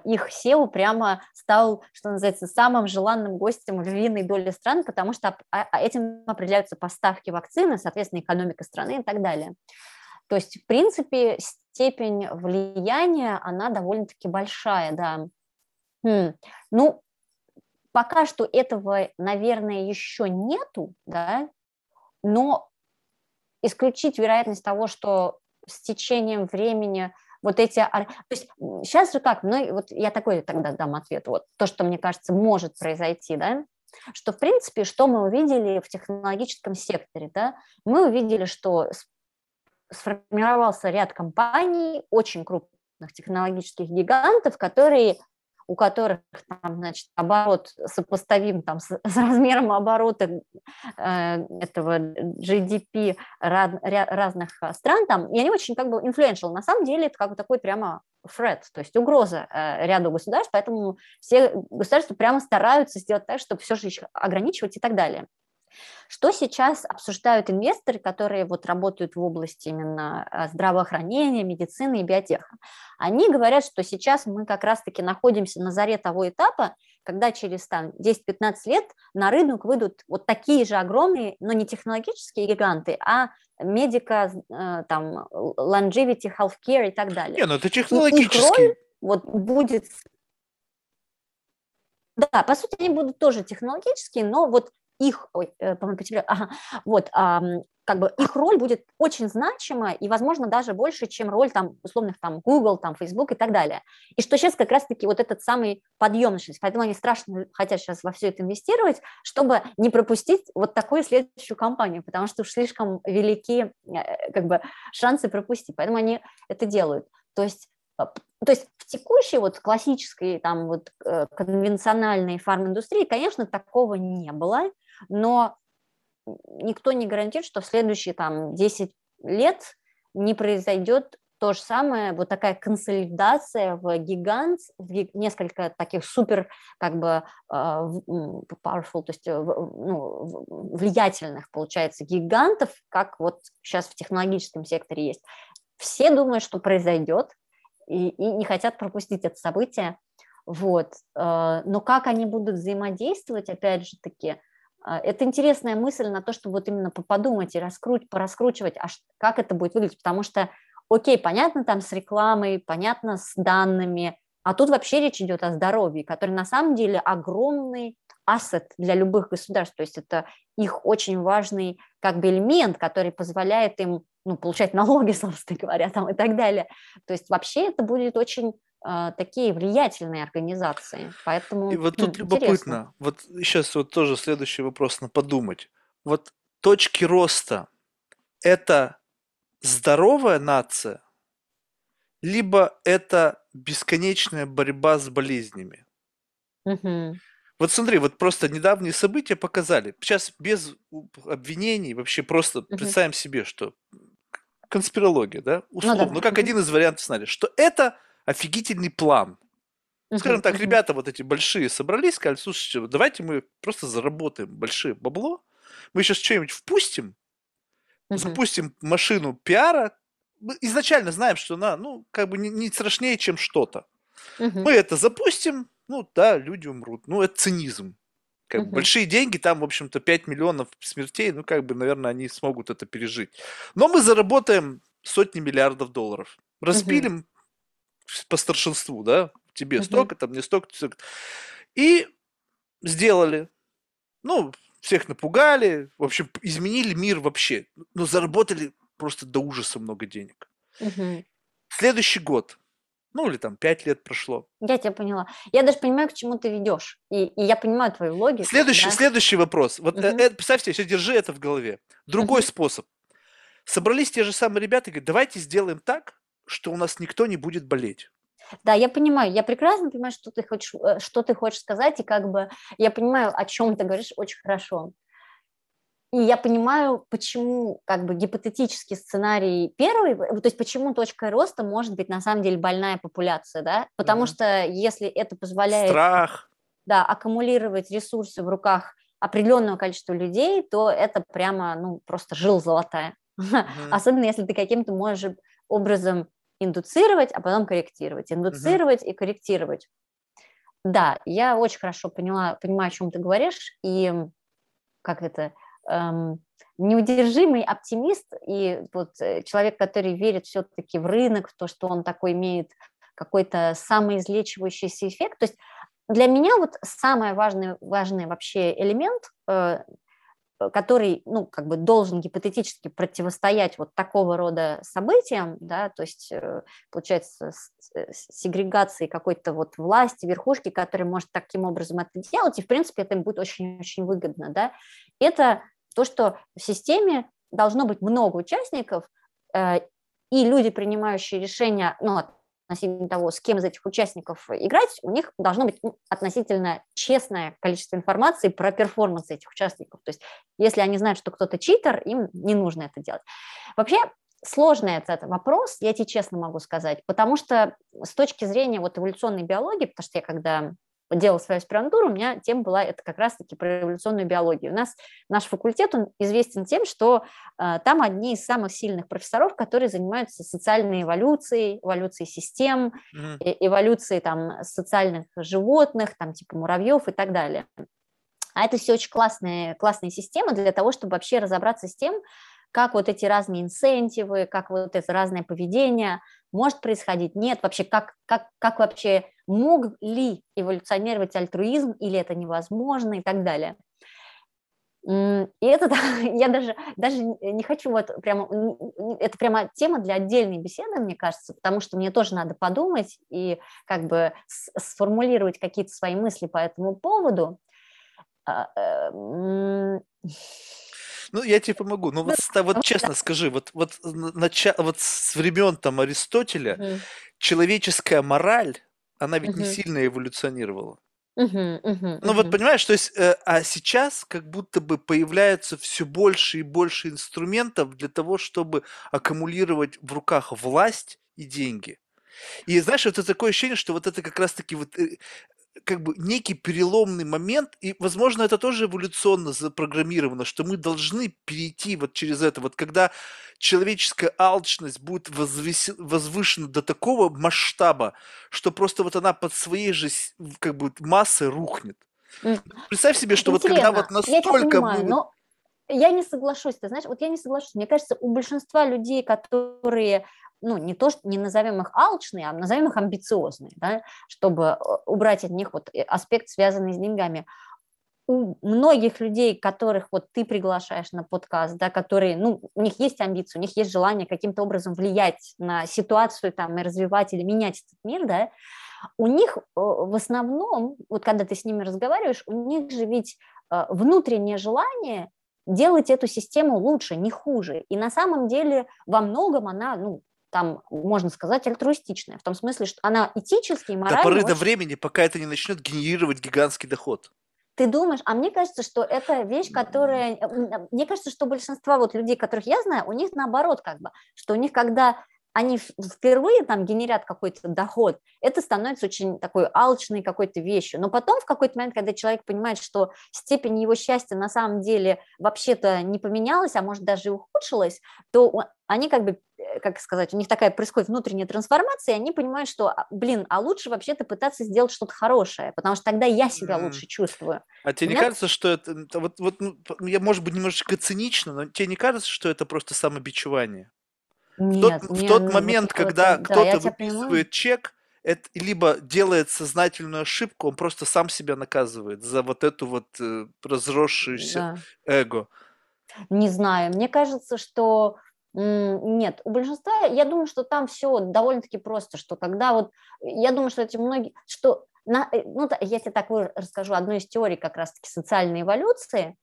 их SEO прямо стал, что называется, самым желанным гостем в львиной доли стран, потому что а, а этим определяются поставки вакцины, соответственно, экономика страны и так далее. То есть, в принципе, степень влияния, она довольно-таки большая, да. Хм. Ну, Пока что этого, наверное, еще нету, да, но исключить вероятность того, что с течением времени вот эти... То есть сейчас же как, ну, вот я такой тогда дам ответ, вот то, что мне кажется может произойти, да, что, в принципе, что мы увидели в технологическом секторе, да, мы увидели, что сформировался ряд компаний, очень крупных технологических гигантов, которые у которых там, значит, оборот сопоставим там, с, с размером оборота э, этого GDP рад, ря, разных э, стран, там, и они очень как бы influential. На самом деле это как бы такой прямо threat, то есть угроза э, ряду государств, поэтому все государства прямо стараются сделать так, чтобы все же их ограничивать и так далее. Что сейчас обсуждают инвесторы, которые вот работают в области именно а, здравоохранения, медицины и биотеха? Они говорят, что сейчас мы как раз-таки находимся на заре того этапа, когда через там, 10-15 лет на рынок выйдут вот такие же огромные, но не технологические гиганты, а медика, э, там, longevity, healthcare и так далее. Не, ну это технологический. вот будет да, по сути, они будут тоже технологические, но вот их, ой, э, по-моему, потеряла, ага, вот, а, как бы их роль будет очень значима и, возможно, даже больше, чем роль там условных там Google, там Facebook и так далее. И что сейчас как раз-таки вот этот самый подъемность, поэтому они страшно хотят сейчас во все это инвестировать, чтобы не пропустить вот такую следующую компанию, потому что уж слишком велики э, как бы шансы пропустить, поэтому они это делают. То есть а, то есть в текущей вот классической там вот э, конвенциональной фарминдустрии, конечно, такого не было, но никто не гарантирует, что в следующие там 10 лет не произойдет то же самое, вот такая консолидация в гигант, в несколько таких супер, как бы, а, powerful, то есть э, ну, влиятельных, получается, гигантов, как вот сейчас в технологическом секторе есть. Все думают, что произойдет, и, и не хотят пропустить это событие. Вот. Э, но как они будут взаимодействовать, опять же таки, а, это интересная мысль на то, чтобы вот именно подумать и раскруть, пораскручивать, а как это будет выглядеть, потому что, окей, понятно там с рекламой, понятно с данными, а тут вообще речь идет о здоровье, который на самом деле огромный ассет для любых государств, то есть это их очень важный как бы элемент, который позволяет им ну, получать налоги, собственно говоря, там и так далее. То есть вообще это будет очень а, такие влиятельные организации. Поэтому И вот тут интересно. любопытно, вот сейчас вот тоже следующий вопрос на подумать. Вот точки роста – это здоровая нация, либо это бесконечная борьба с болезнями? Угу. Вот смотри, вот просто недавние события показали. Сейчас без обвинений вообще просто угу. представим себе, что конспирология, да, условно, ну, да. ну как один из вариантов сценария, что это офигительный план. Скажем так, ребята вот эти большие собрались, сказали, слушайте, давайте мы просто заработаем большое бабло, мы сейчас что-нибудь впустим, запустим машину пиара, мы изначально знаем, что она, ну, как бы не, не страшнее, чем что-то. Мы это запустим, ну да, люди умрут. Ну, это цинизм. Как бы большие деньги, там, в общем-то, 5 миллионов смертей, ну, как бы, наверное, они смогут это пережить. Но мы заработаем сотни миллиардов долларов. Распилим по старшинству, да, тебе столько, там мне столько, столько. И сделали. Ну, всех напугали, в общем, изменили мир вообще. Но заработали просто до ужаса много денег. Следующий год. Ну, или там пять лет прошло. Я тебя поняла. Я даже понимаю, к чему ты ведешь. И, и я понимаю твою логику. Следующий, да? следующий вопрос. Вот угу. э, представь себе, держи это в голове. Другой угу. способ. Собрались те же самые ребята и говорят, давайте сделаем так, что у нас никто не будет болеть. Да, я понимаю, я прекрасно понимаю, что ты хочешь, э, что ты хочешь сказать, и как бы я понимаю, о чем ты говоришь очень хорошо. И я понимаю, почему как бы гипотетический сценарий первый, то есть почему точкой роста может быть на самом деле больная популяция, да? Потому mm-hmm. что если это позволяет... Страх. Да, аккумулировать ресурсы в руках определенного количества людей, то это прямо, ну, просто жил золотая. Mm-hmm. Особенно если ты каким-то можешь образом индуцировать, а потом корректировать, индуцировать угу. и корректировать. Да, я очень хорошо поняла, понимаю, о чем ты говоришь, и как это, эм, неудержимый оптимист и вот э, человек, который верит все-таки в рынок, в то, что он такой имеет какой-то самоизлечивающийся эффект. То есть для меня вот самый важный, важный вообще элемент э, Э, который, ну, как бы должен гипотетически противостоять вот такого рода событиям, да, то есть, э, получается, э, сегрегации какой-то вот власти, верхушки, которая может таким образом это делать, и, в принципе, это им будет очень-очень выгодно, да, это то, что в системе должно быть много участников, и люди, принимающие решения, ну, относительно того, с кем из этих участников играть, у них должно быть ну, относительно честное количество информации про перформанс этих участников. То есть если они знают, что кто-то читер, им не нужно это делать. Вообще сложный этот вопрос, я тебе честно могу сказать, потому что с точки зрения вот эволюционной биологии, потому что я когда делала свою аспирантуру, у меня тема была это как раз-таки про эволюционную биологию. У нас наш факультет, он известен тем, что э, там одни из самых сильных профессоров, которые занимаются социальной эволюцией, эволюцией систем, mm-hmm. э, эволюцией там социальных животных, там типа муравьев и так далее. А это все очень классные, классные системы для того, чтобы вообще разобраться с тем, как вот эти разные инсентивы, как вот это разное поведение может происходить, нет, вообще как, как, как вообще мог ли эволюционировать альтруизм или это невозможно и так далее. И это я даже, даже не хочу вот прямо, это прямо тема для отдельной беседы, мне кажется, потому что мне тоже надо подумать и как бы сформулировать какие-то свои мысли по этому поводу. Ну, я тебе помогу. Ну, вот, вот честно скажи, вот, вот, нача, вот с времен там Аристотеля угу. человеческая мораль, она ведь угу. не сильно эволюционировала. Угу, угу, ну, вот понимаешь, то есть, э, а сейчас как будто бы появляются все больше и больше инструментов для того, чтобы аккумулировать в руках власть и деньги. И знаешь, вот это такое ощущение, что вот это как раз-таки вот э, как бы некий переломный момент, и, возможно, это тоже эволюционно запрограммировано, что мы должны перейти вот через это, вот когда человеческая алчность будет возвес... возвышена до такого масштаба, что просто вот она под своей же как бы массой рухнет. Представь себе, что Интересно, вот когда вот настолько... Я понимаю, мы... но я не соглашусь, ты знаешь, вот я не соглашусь. Мне кажется, у большинства людей, которые ну, не то, что не назовем их алчные, а назовем их амбициозные, да, чтобы э, убрать от них вот э, аспект, связанный с деньгами. У многих людей, которых вот ты приглашаешь на подкаст, да, которые, ну, у них есть амбиции, у них есть желание каким-то образом влиять на ситуацию там и развивать или менять этот мир, да, у них э, в основном, вот когда ты с ними разговариваешь, у них же ведь внутреннее желание делать эту систему лучше, не хуже. И на самом деле во многом она, ну, там, можно сказать, альтруистичная, в том смысле, что она этически и морально... До поры очень... до времени, пока это не начнет генерировать гигантский доход. Ты думаешь, а мне кажется, что это вещь, которая... Мне кажется, что большинство вот людей, которых я знаю, у них наоборот как бы, что у них когда они впервые там генерят какой-то доход, это становится очень такой алчной какой-то вещью. Но потом в какой-то момент, когда человек понимает, что степень его счастья на самом деле вообще-то не поменялась, а может даже и ухудшилась, то они как бы, э, как сказать, у них такая происходит внутренняя трансформация, и они понимают, что, а, блин, а лучше вообще-то пытаться сделать что-то хорошее, потому что тогда я себя mm. лучше чувствую. А тебе Нет? не кажется, что это, вот, вот, ну, я, может быть, немножечко цинично, но тебе не кажется, что это просто самобичевание? Нет, в тот, в тот ну, момент, когда да, кто-то выписывает чек, это либо делает сознательную ошибку, он просто сам себя наказывает за вот эту вот э, разросшуюся да. эго. Не знаю, мне кажется, что нет, у большинства, я думаю, что там все довольно-таки просто, что когда вот, я думаю, что эти многие, что, на, э, ну, если так расскажу одну из теорий как раз-таки социальной эволюции,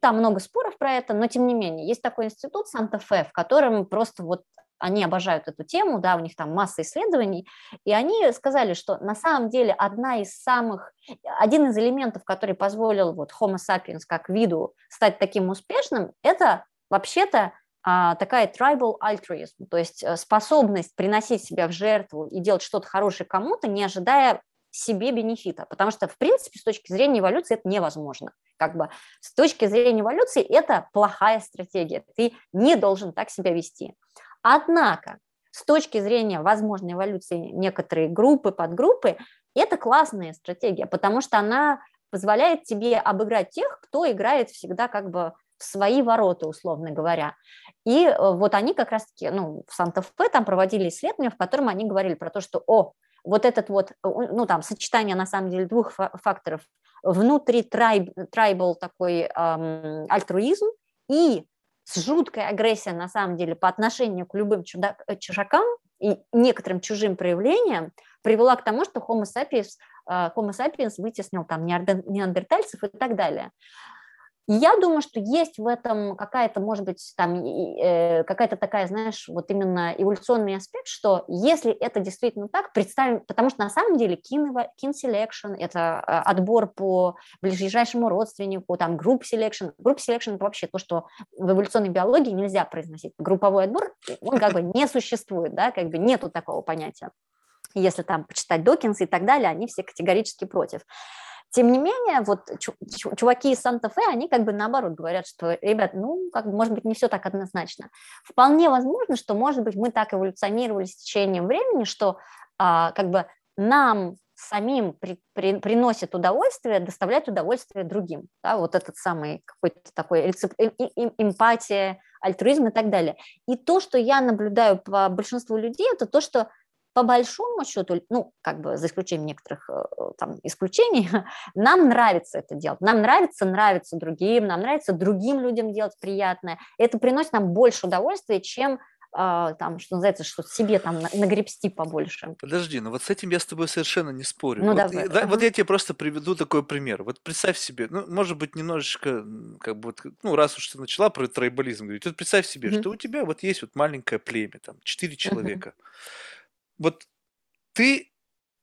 там много споров про это, но тем не менее, есть такой институт Санта-Фе, в котором просто вот они обожают эту тему, да, у них там масса исследований, и они сказали, что на самом деле одна из самых, один из элементов, который позволил вот Homo sapiens как виду стать таким успешным, это вообще-то такая tribal altruism, то есть э, способность приносить себя в жертву и делать что-то хорошее кому-то, не ожидая себе бенефита, потому что, в принципе, с точки зрения эволюции это невозможно. Как бы с точки зрения эволюции это плохая стратегия, ты не должен так себя вести. Однако, с точки зрения возможной эволюции некоторые группы, подгруппы, это классная стратегия, потому что она позволяет тебе обыграть тех, кто играет всегда как бы в свои ворота, условно говоря. И э, вот они как раз-таки, ну, в Санта-Фе там проводили исследования, в котором они говорили про то, что, о, вот этот вот, ну, там, сочетание, на самом деле, двух факторов, внутри трайб, трайбл такой эм, альтруизм и с жуткой агрессией, на самом деле, по отношению к любым чудак, э, чужакам и некоторым чужим проявлениям, привела к тому, что Homo sapiens, э, Homo sapiens вытеснил там неандертальцев и так далее. Я думаю, что есть в этом какая-то, может быть, там э, какая-то такая, знаешь, вот именно эволюционный аспект, что если это действительно так, представим, потому что на самом деле kin, kin это а, отбор по ближайшему родственнику, там group selection. Group selection – вообще то, что в эволюционной биологии нельзя произносить. Групповой отбор, он как бы не существует, да, как бы нету такого понятия. если там почитать Докинса и так далее, они все категорически против. Тем не менее, вот чуваки из Санта-Фе, они как бы наоборот говорят, что, ребят, ну, как бы, может быть, не все так однозначно. Вполне возможно, что, может быть, мы так эволюционировали с течением времени, что а, как бы нам самим при, при, приносит удовольствие доставлять удовольствие другим. Да, вот этот самый какой-то такой рецеп, эмпатия, альтруизм и так далее. И то, что я наблюдаю по большинству людей, это то, что по большому счету, ну, как бы за исключением некоторых э, там исключений, нам нравится это делать. Нам нравится нравится другим, нам нравится другим людям делать приятное. Это приносит нам больше удовольствия, чем а, там, что называется, что себе там нагребсти побольше. Подожди, ну вот с этим я с тобой совершенно не спорю. Ну, вот, давай. И, да, вот я тебе просто приведу такой пример. Вот представь себе, ну, может быть, немножечко, как бы, ну, раз уж ты начала про тройболизм говорить, вот представь себе, mm-hmm. что у тебя вот есть вот маленькое племя, там, четыре человека. Mm-hmm вот ты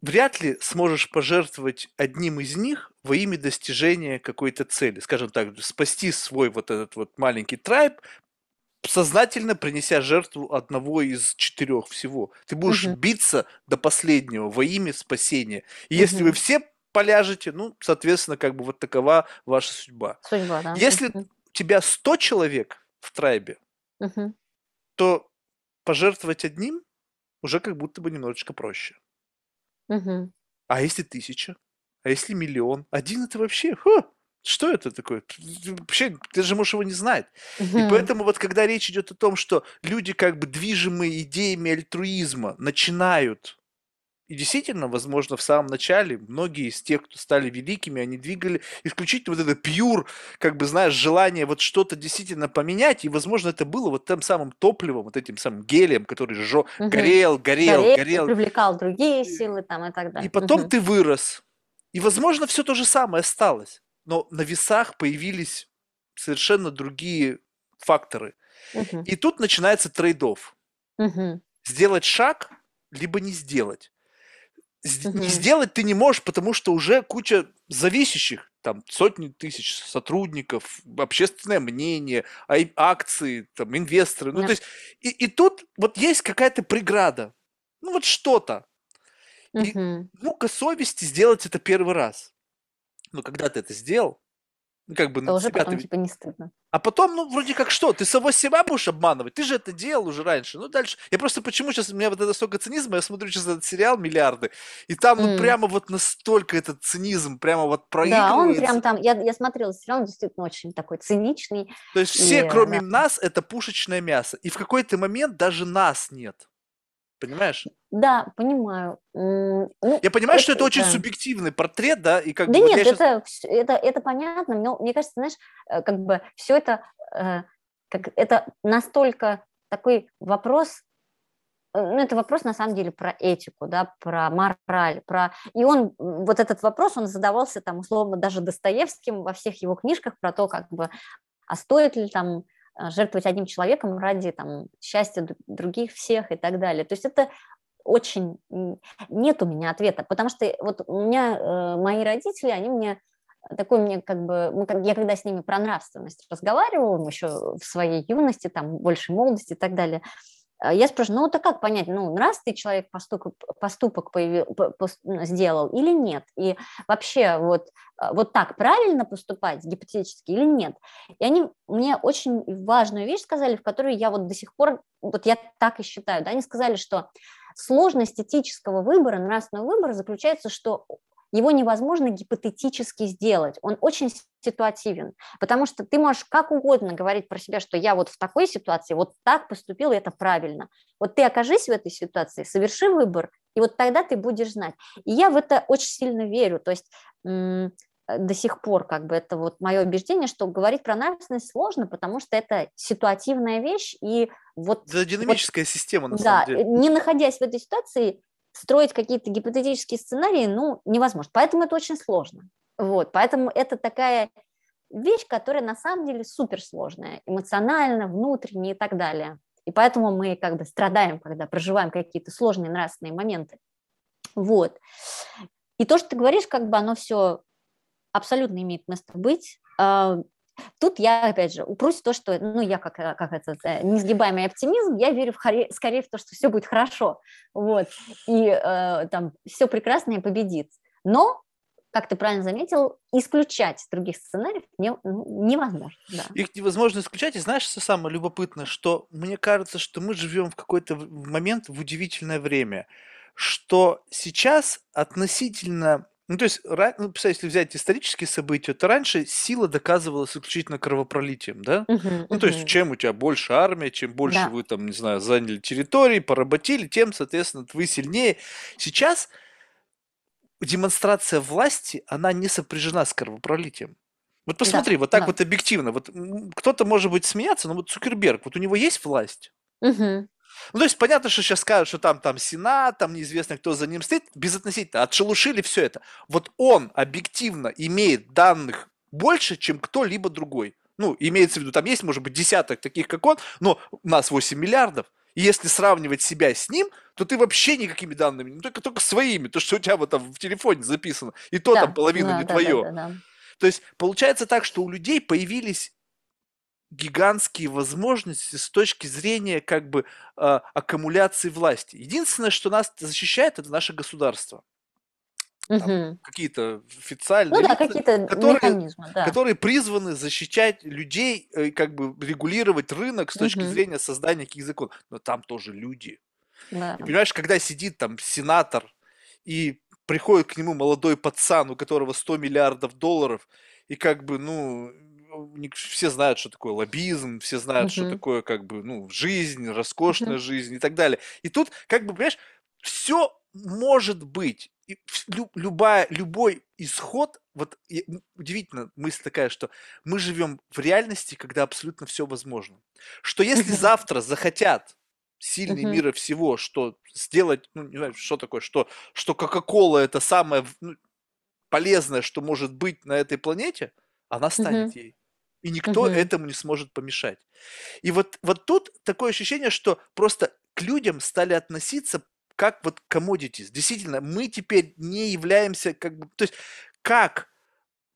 вряд ли сможешь пожертвовать одним из них во имя достижения какой-то цели. Скажем так, спасти свой вот этот вот маленький трайб, сознательно принеся жертву одного из четырех всего. Ты будешь угу. биться до последнего во имя спасения. И угу. если вы все поляжете, ну, соответственно, как бы вот такова ваша судьба. Судьба, да. Если угу. у тебя 100 человек в трайбе, угу. то пожертвовать одним уже как будто бы немножечко проще. Угу. А если тысяча? А если миллион? Один это вообще... Ха, что это такое? Вообще, ты же можешь его не знать. Угу. И поэтому вот когда речь идет о том, что люди как бы движимые идеями альтруизма начинают и действительно, возможно, в самом начале многие из тех, кто стали великими, они двигали исключительно вот это пьюр, как бы, знаешь, желание вот что-то действительно поменять, и, возможно, это было вот тем самым топливом, вот этим самым гелием, который жё... угу. горел, горел, горел, горел. Привлекал другие силы там и так далее. И потом угу. ты вырос. И, возможно, все то же самое осталось. Но на весах появились совершенно другие факторы. Угу. И тут начинается трейдов. Угу. Сделать шаг, либо не сделать не сделать ты не можешь, потому что уже куча зависящих, там сотни тысяч сотрудников, общественное мнение, акции, там инвесторы. Ну, то есть, и, и тут вот есть какая-то преграда. Ну, вот что-то. И мука совести сделать это первый раз. Но когда ты это сделал, ну, как бы на уже потом, ты... типа, не стыдно. А потом, ну, вроде как что, ты самого себя будешь обманывать? Ты же это делал уже раньше. Ну, дальше. Я просто почему сейчас, у меня вот это столько цинизма, я смотрю сейчас этот сериал «Миллиарды», и там, ну, mm. прямо вот настолько этот цинизм прямо вот проигрывается. Да, он прям там, я, я смотрела сериал, он действительно очень такой циничный. То есть все, и, кроме да. нас, это пушечное мясо. И в какой-то момент даже нас нет. Понимаешь? Да, понимаю. Ну, Я понимаю, это, что это очень да. субъективный портрет, да, и как да бы. нет, вот это, сейчас... это это понятно, но мне кажется, знаешь, э, как бы все это э, как это настолько такой вопрос. Э, ну, это вопрос на самом деле про этику, да, про мораль, про и он вот этот вопрос он задавался там условно даже Достоевским во всех его книжках про то, как бы а стоит ли там жертвовать одним человеком ради там, счастья других всех и так далее. То есть это очень... Нет у меня ответа, потому что вот у меня э, мои родители, они мне такой мне как бы, я когда с ними про нравственность разговаривала, еще в своей юности, там, больше молодости и так далее, а я спрашиваю, ну, это как понять, ну, нравственный человек поступок, поступок появил, по, по, сделал или нет? И вообще вот, а, вот так правильно поступать гипотетически или нет? И они мне очень важную вещь сказали, в которую я вот до сих пор, вот я так и считаю, да, они сказали, что сложность этического выбора, нравственного выбора заключается, что его невозможно гипотетически сделать, он очень ситуативен, потому что ты можешь как угодно говорить про себя, что я вот в такой ситуации вот так поступил, и это правильно. Вот ты окажись в этой ситуации, соверши выбор, и вот тогда ты будешь знать. И я в это очень сильно верю, то есть до сих пор как бы это вот мое убеждение, что говорить про нравственность сложно, потому что это ситуативная вещь, и вот... Это динамическая вот, система, на да, самом деле. не находясь в этой ситуации, строить какие-то гипотетические сценарии, ну, невозможно. Поэтому это очень сложно. Вот, поэтому это такая вещь, которая на самом деле суперсложная, эмоционально, внутренне и так далее. И поэтому мы как бы страдаем, когда проживаем какие-то сложные нравственные моменты. Вот. И то, что ты говоришь, как бы оно все абсолютно имеет место быть. Тут я, опять же, упрусь то, что, ну, я как, э, как этот э, несгибаемый оптимизм, я верю в скорее в то, что все будет хорошо, вот, и э, там все прекрасное победит. Но как ты правильно заметил, исключать других сценариев не, ну, невозможно. Да. Их невозможно исключать. И знаешь, что самое любопытное, что мне кажется, что мы живем в какой-то момент в удивительное время, что сейчас относительно ну, то есть, ну, если взять исторические события, то раньше сила доказывалась исключительно кровопролитием, да? Мгм, Ну, то есть, мгм. чем у тебя больше армия, чем больше Да. вы там, не знаю, заняли территории, поработили, тем, соответственно, вы сильнее. Сейчас демонстрация власти, она не сопряжена с кровопролитием. Вот Да, посмотри, вот так да. вот объективно. Вот м, кто-то может быть смеяться, но вот Цукерберг, вот у него есть власть? Мгм. Ну, то есть понятно, что сейчас скажут, что там, там Сенат, там неизвестно, кто за ним стоит, безотносительно, отшелушили все это. Вот он объективно имеет данных больше, чем кто-либо другой. Ну, имеется в виду, там есть, может быть, десяток таких, как он, но у нас 8 миллиардов. И если сравнивать себя с ним, то ты вообще никакими данными, ну, только, только своими, то, что у тебя вот там в телефоне записано, и то там Да, половина да, не да, твое. да, да, да. То есть получается так, что у людей появились гигантские возможности с точки зрения как бы а, аккумуляции власти. Единственное, что нас защищает, это наше государство. Там Мгм. какие-то официальные Ну да, лица, какие-то которые, механизмы, да. которые призваны защищать людей, э, как бы регулировать рынок с точки Мгм. зрения создания каких законов. Но там тоже люди. Да. И понимаешь, когда сидит там сенатор и приходит к нему молодой пацан, у которого 100 миллиардов долларов, и как бы, ну, все знают, что такое лоббизм, все знают, что Мгм. такое, как бы, ну, жизнь, роскошная Мгм. жизнь и так далее. И тут, как бы, понимаешь, все может быть. И вс- лю- любая, любой исход, вот и, м, удивительно мысль такая, что мы живем в реальности, когда абсолютно все возможно. Что если Мгм. завтра захотят сильные Мгм. мира всего, что сделать, ну, не знаю, что такое, что, что Кока-Кола это самое в- ну, полезное, что может быть на этой планете, она Мгм. станет ей. И никто Мгм. этому не сможет помешать. И вот, вот тут такое ощущение, что просто к людям стали относиться как вот commodities. Действительно, мы теперь не являемся как бы... То есть как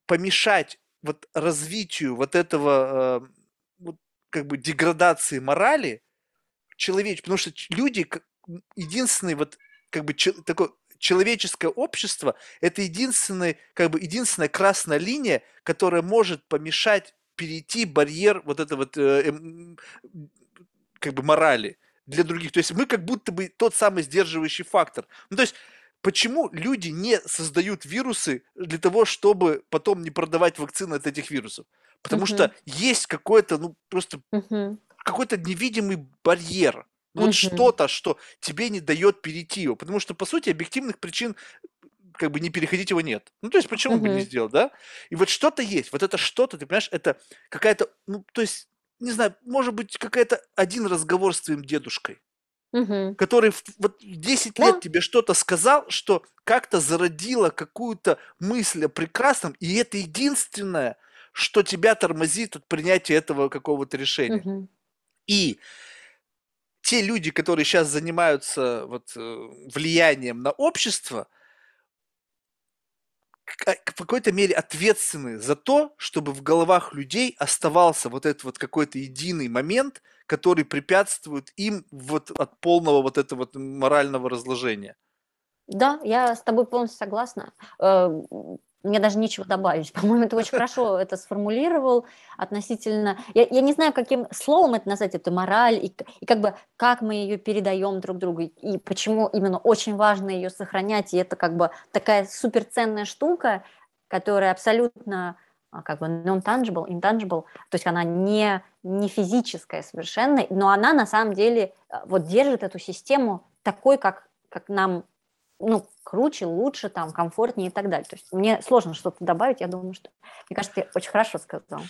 помешать вот развитию вот этого э, вот как бы деградации морали человеч, потому что люди единственный вот как бы че- такое человеческое общество это единственный как бы единственная красная линия, которая может помешать перейти барьер вот это вот э, м, как бы морали для других. То есть мы как будто бы тот самый сдерживающий фактор. Ну то есть почему люди не создают вирусы для того, чтобы потом не продавать вакцины от этих вирусов? Потому что Мгм. есть какой-то, ну, просто Мгм. какой-то невидимый барьер. Вот Мгм. что-то, что тебе не дает перейти его. Потому что, по сути, объективных причин как бы не переходить его нет. Ну, то есть, почему бы не сделать, да? И вот что-то есть. Вот это что-то, ты понимаешь, это какая-то, ну, то есть, не знаю, может быть, какая-то один разговор с твоим дедушкой, Мгм. который в, вот в 10 Да. лет тебе что-то сказал, что как-то зародило какую-то мысль о прекрасном, и это единственное, что тебя тормозит от принятия этого какого-то решения. Мгм. И те люди, которые сейчас занимаются вот, э, влиянием на общество, в какой-то мере ответственны за то, чтобы в головах людей оставался вот этот вот какой-то единый момент, который препятствует им вот от полного вот этого вот морального разложения. Да, я с тобой полностью согласна. Мне даже нечего добавить. По-моему, ты очень хорошо это сформулировал относительно... Я, я не знаю, каким словом это назвать, это мораль, и, и как бы как мы ее передаем друг другу, и почему именно очень важно ее сохранять, и это как бы такая суперценная штука, которая абсолютно а, как бы non-tangible, intangible, то есть она не, не физическая совершенно, но она на самом деле э, вот держит эту систему такой, как, как нам ну, круче, лучше, там, комфортнее и так далее. То есть мне сложно что-то добавить, я думаю, что... Мне кажется, ты очень хорошо сказал.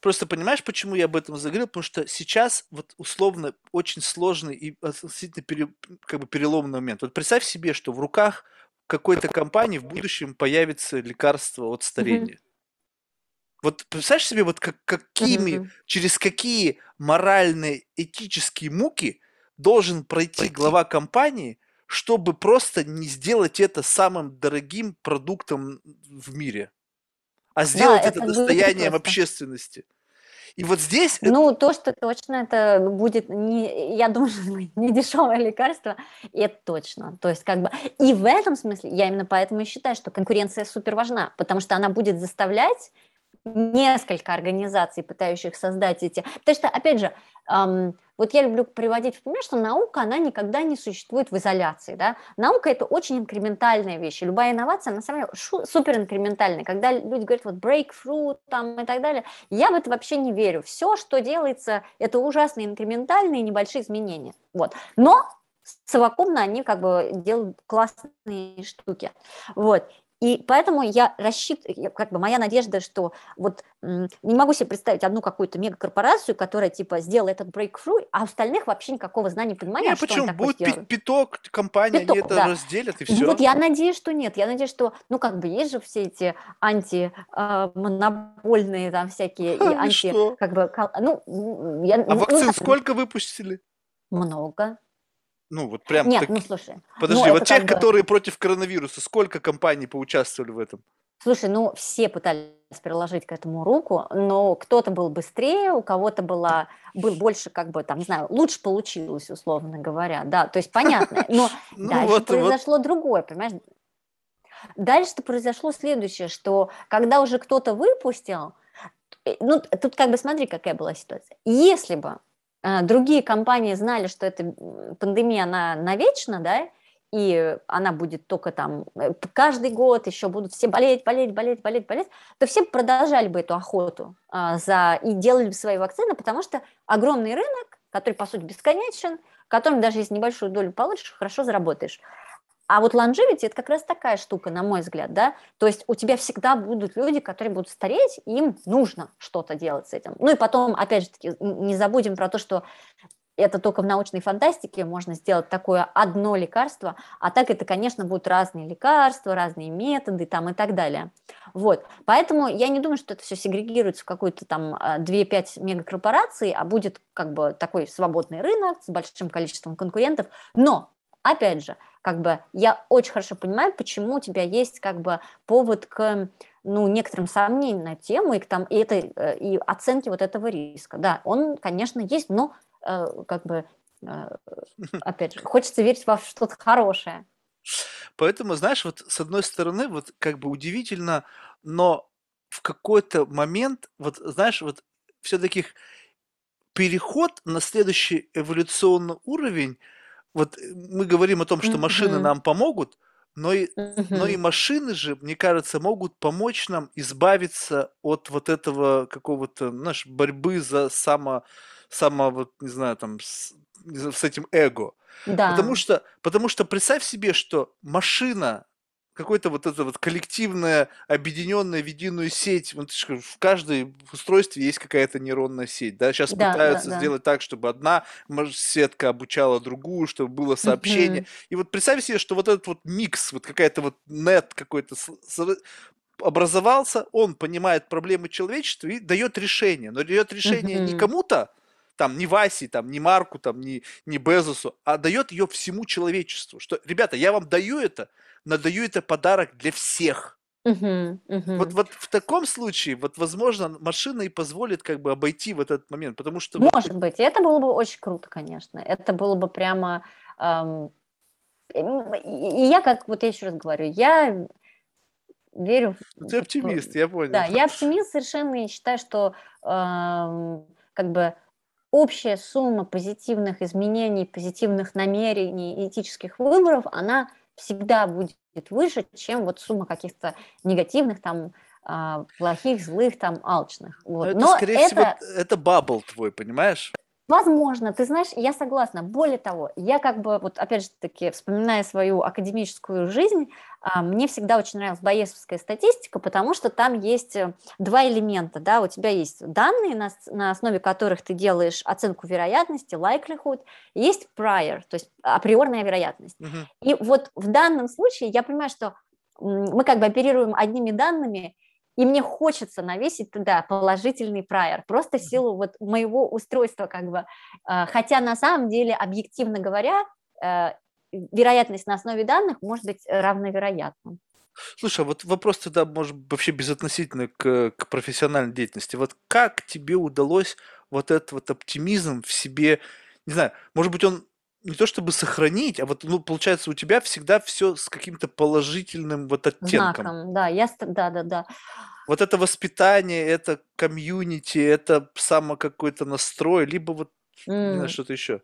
Просто понимаешь, почему я об этом заговорил? Потому что сейчас вот условно очень сложный и относительно пере- как бы переломный момент. Вот представь себе, что в руках какой-то компании в будущем появится лекарство от старения. Вот представляешь себе, вот как, какими, Мгм. через какие моральные, этические муки должен пройти глава компании, чтобы просто не сделать это самым дорогим продуктом в мире. а сделать Да, это это достоянием общественности. И вот здесь это- Ну, то, что точно это будет, не, я думаю, что не дешевое лекарство, и это точно. То есть, как бы, и в этом смысле я именно поэтому и считаю, что конкуренция супер важна, потому что она будет заставлять несколько организаций, пытающих создать эти... Потому что, опять же, эм, вот я люблю приводить в пример, что наука, она никогда не существует в изоляции. Да? Наука – это очень инкрементальная вещь. Любая инновация, на самом деле, супер инкрементальная. Когда люди говорят вот breakthrough там, и так далее, я в это вообще не верю. Все, что делается, это ужасные инкрементальные небольшие изменения. Вот. Но совокупно они как бы делают классные штуки. Вот. И поэтому я рассчитываю, как бы моя надежда, что вот не могу себе представить одну какую-то мегакорпорацию, которая типа сделала этот breakthrough, а у остальных вообще никакого знания, понимания, Не, а что почему? он такой Будет сделал. пяток компаний, Пяток, они это да. разделят, и Ну все. Вот я надеюсь, что нет. Я надеюсь, что, ну, как бы есть же все эти антимонопольные там всякие и Ха, и анти, что? как бы, ну, я, А ну, вакцин так, сколько выпустили? Много. Ну, вот прям Нет, так- ну, слушай. Подожди, ну, вот тех, бы- которые против коронавируса, сколько компаний поучаствовали в этом? Слушай, ну все пытались приложить к этому руку, но кто-то был быстрее, у кого-то была, был больше, как бы, там, не знаю, лучше получилось, условно говоря, да, то есть понятно, но Ну, дальше произошло другое, понимаешь? Дальше-то произошло следующее, что когда уже кто-то выпустил, э, ну, тут как бы смотри, какая была ситуация. Если бы другие компании знали, что эта пандемия, она навечно, да, и она будет только там э, каждый год еще будут все болеть, болеть, болеть, болеть, болеть, то все продолжали бы эту охоту а, за и делали бы свои вакцины, потому что огромный рынок, который по сути бесконечен, в котором даже если небольшую долю получишь, хорошо заработаешь. А вот longevity – это как раз такая штука, на мой взгляд, да, то есть у тебя всегда будут люди, которые будут стареть, им нужно что-то делать с этим. Ну и потом, опять же таки, не забудем про то, что это только в научной фантастике можно сделать такое одно лекарство, а так это, конечно, будут разные лекарства, разные методы там и так далее. Вот, поэтому я не думаю, что это все сегрегируется в какую-то там а, 2-5 мегакорпораций, а будет как бы такой свободный рынок с большим количеством конкурентов, но, опять же, как бы я очень хорошо понимаю, почему у тебя есть как бы повод к ну, некоторым сомнениям на тему и к там, и, этой, э, и оценке вот этого риска. Да, он, конечно, есть, но э, как бы, э, опять же, хочется верить во что-то хорошее. Поэтому, знаешь, вот с одной стороны, вот как бы удивительно, но в какой-то момент, вот знаешь, вот все-таки переход на следующий эволюционный уровень, вот э, мы говорим о том, что машины нам помогут, но и, но и машины же, мне кажется, могут помочь нам избавиться от вот этого какого-то, знаешь, борьбы за само, само вот, не знаю, там, с, с этим эго. Потому Да, что, потому что представь себе, что машина, какой-то вот это вот коллективная, объединенная в единую сеть, вот в каждой устройстве есть какая-то нейронная сеть, да, сейчас да, да, пытаются да. сделать так, чтобы одна сетка обучала другую, чтобы было сообщение. Мгм. И вот представь себе, что вот этот вот микс, вот какая-то вот нет какой-то образовался, он понимает проблемы человечества и дает решение, но дает решение не Мгм. кому-то, там, не Васе, там, не Марку, там, не, не Безосу, а дает ее всему человечеству. Что, ребята, я вам даю это, но даю это подарок для всех. Мгм. Вот, Мгм. вот в таком случае, вот, возможно, машина и позволит как бы обойти в этот момент, потому что вот Может быть, это было бы очень круто, конечно. Это было бы прямо... эм, И я, как вот я еще раз говорю, я верю в- ты оптимист, я понял. Да, я оптимист совершенно и считаю, что эм, как бы общая сумма позитивных изменений, позитивных намерений и этических выборов, она всегда будет выше, чем вот сумма каких-то негативных, там, а, плохих, злых, там, алчных. Но Вот. это, Но скорее это, всего, это бабл твой, понимаешь? Возможно, ты знаешь, я согласна. Более того, я как бы, вот опять же таки, вспоминая свою академическую жизнь, а, мне всегда очень нравилась Боесовская статистика, потому что там есть э, два элемента, да, у тебя есть данные, на, основе которых ты делаешь оценку вероятности, likelihood, есть prior, то есть априорная вероятность. Мгм. И вот в данном случае я понимаю, что мы как бы оперируем одними данными, и мне хочется навесить туда положительный прайер, просто в силу вот моего устройства как бы. Э, Хотя на самом деле, объективно говоря, э, вероятность на основе данных может быть равновероятна. Слушай, а вот вопрос тогда, может, вообще безотносительно к, к профессиональной деятельности. Вот как тебе удалось вот этот вот оптимизм в себе, не знаю, может быть, он не то чтобы сохранить, а вот, ну, получается, у тебя всегда все с каким-то положительным вот оттенком. Знаком, да, я, да, да, да. Вот это воспитание, это комьюнити, это само какой-то настрой, либо вот, не знаю, что-то еще.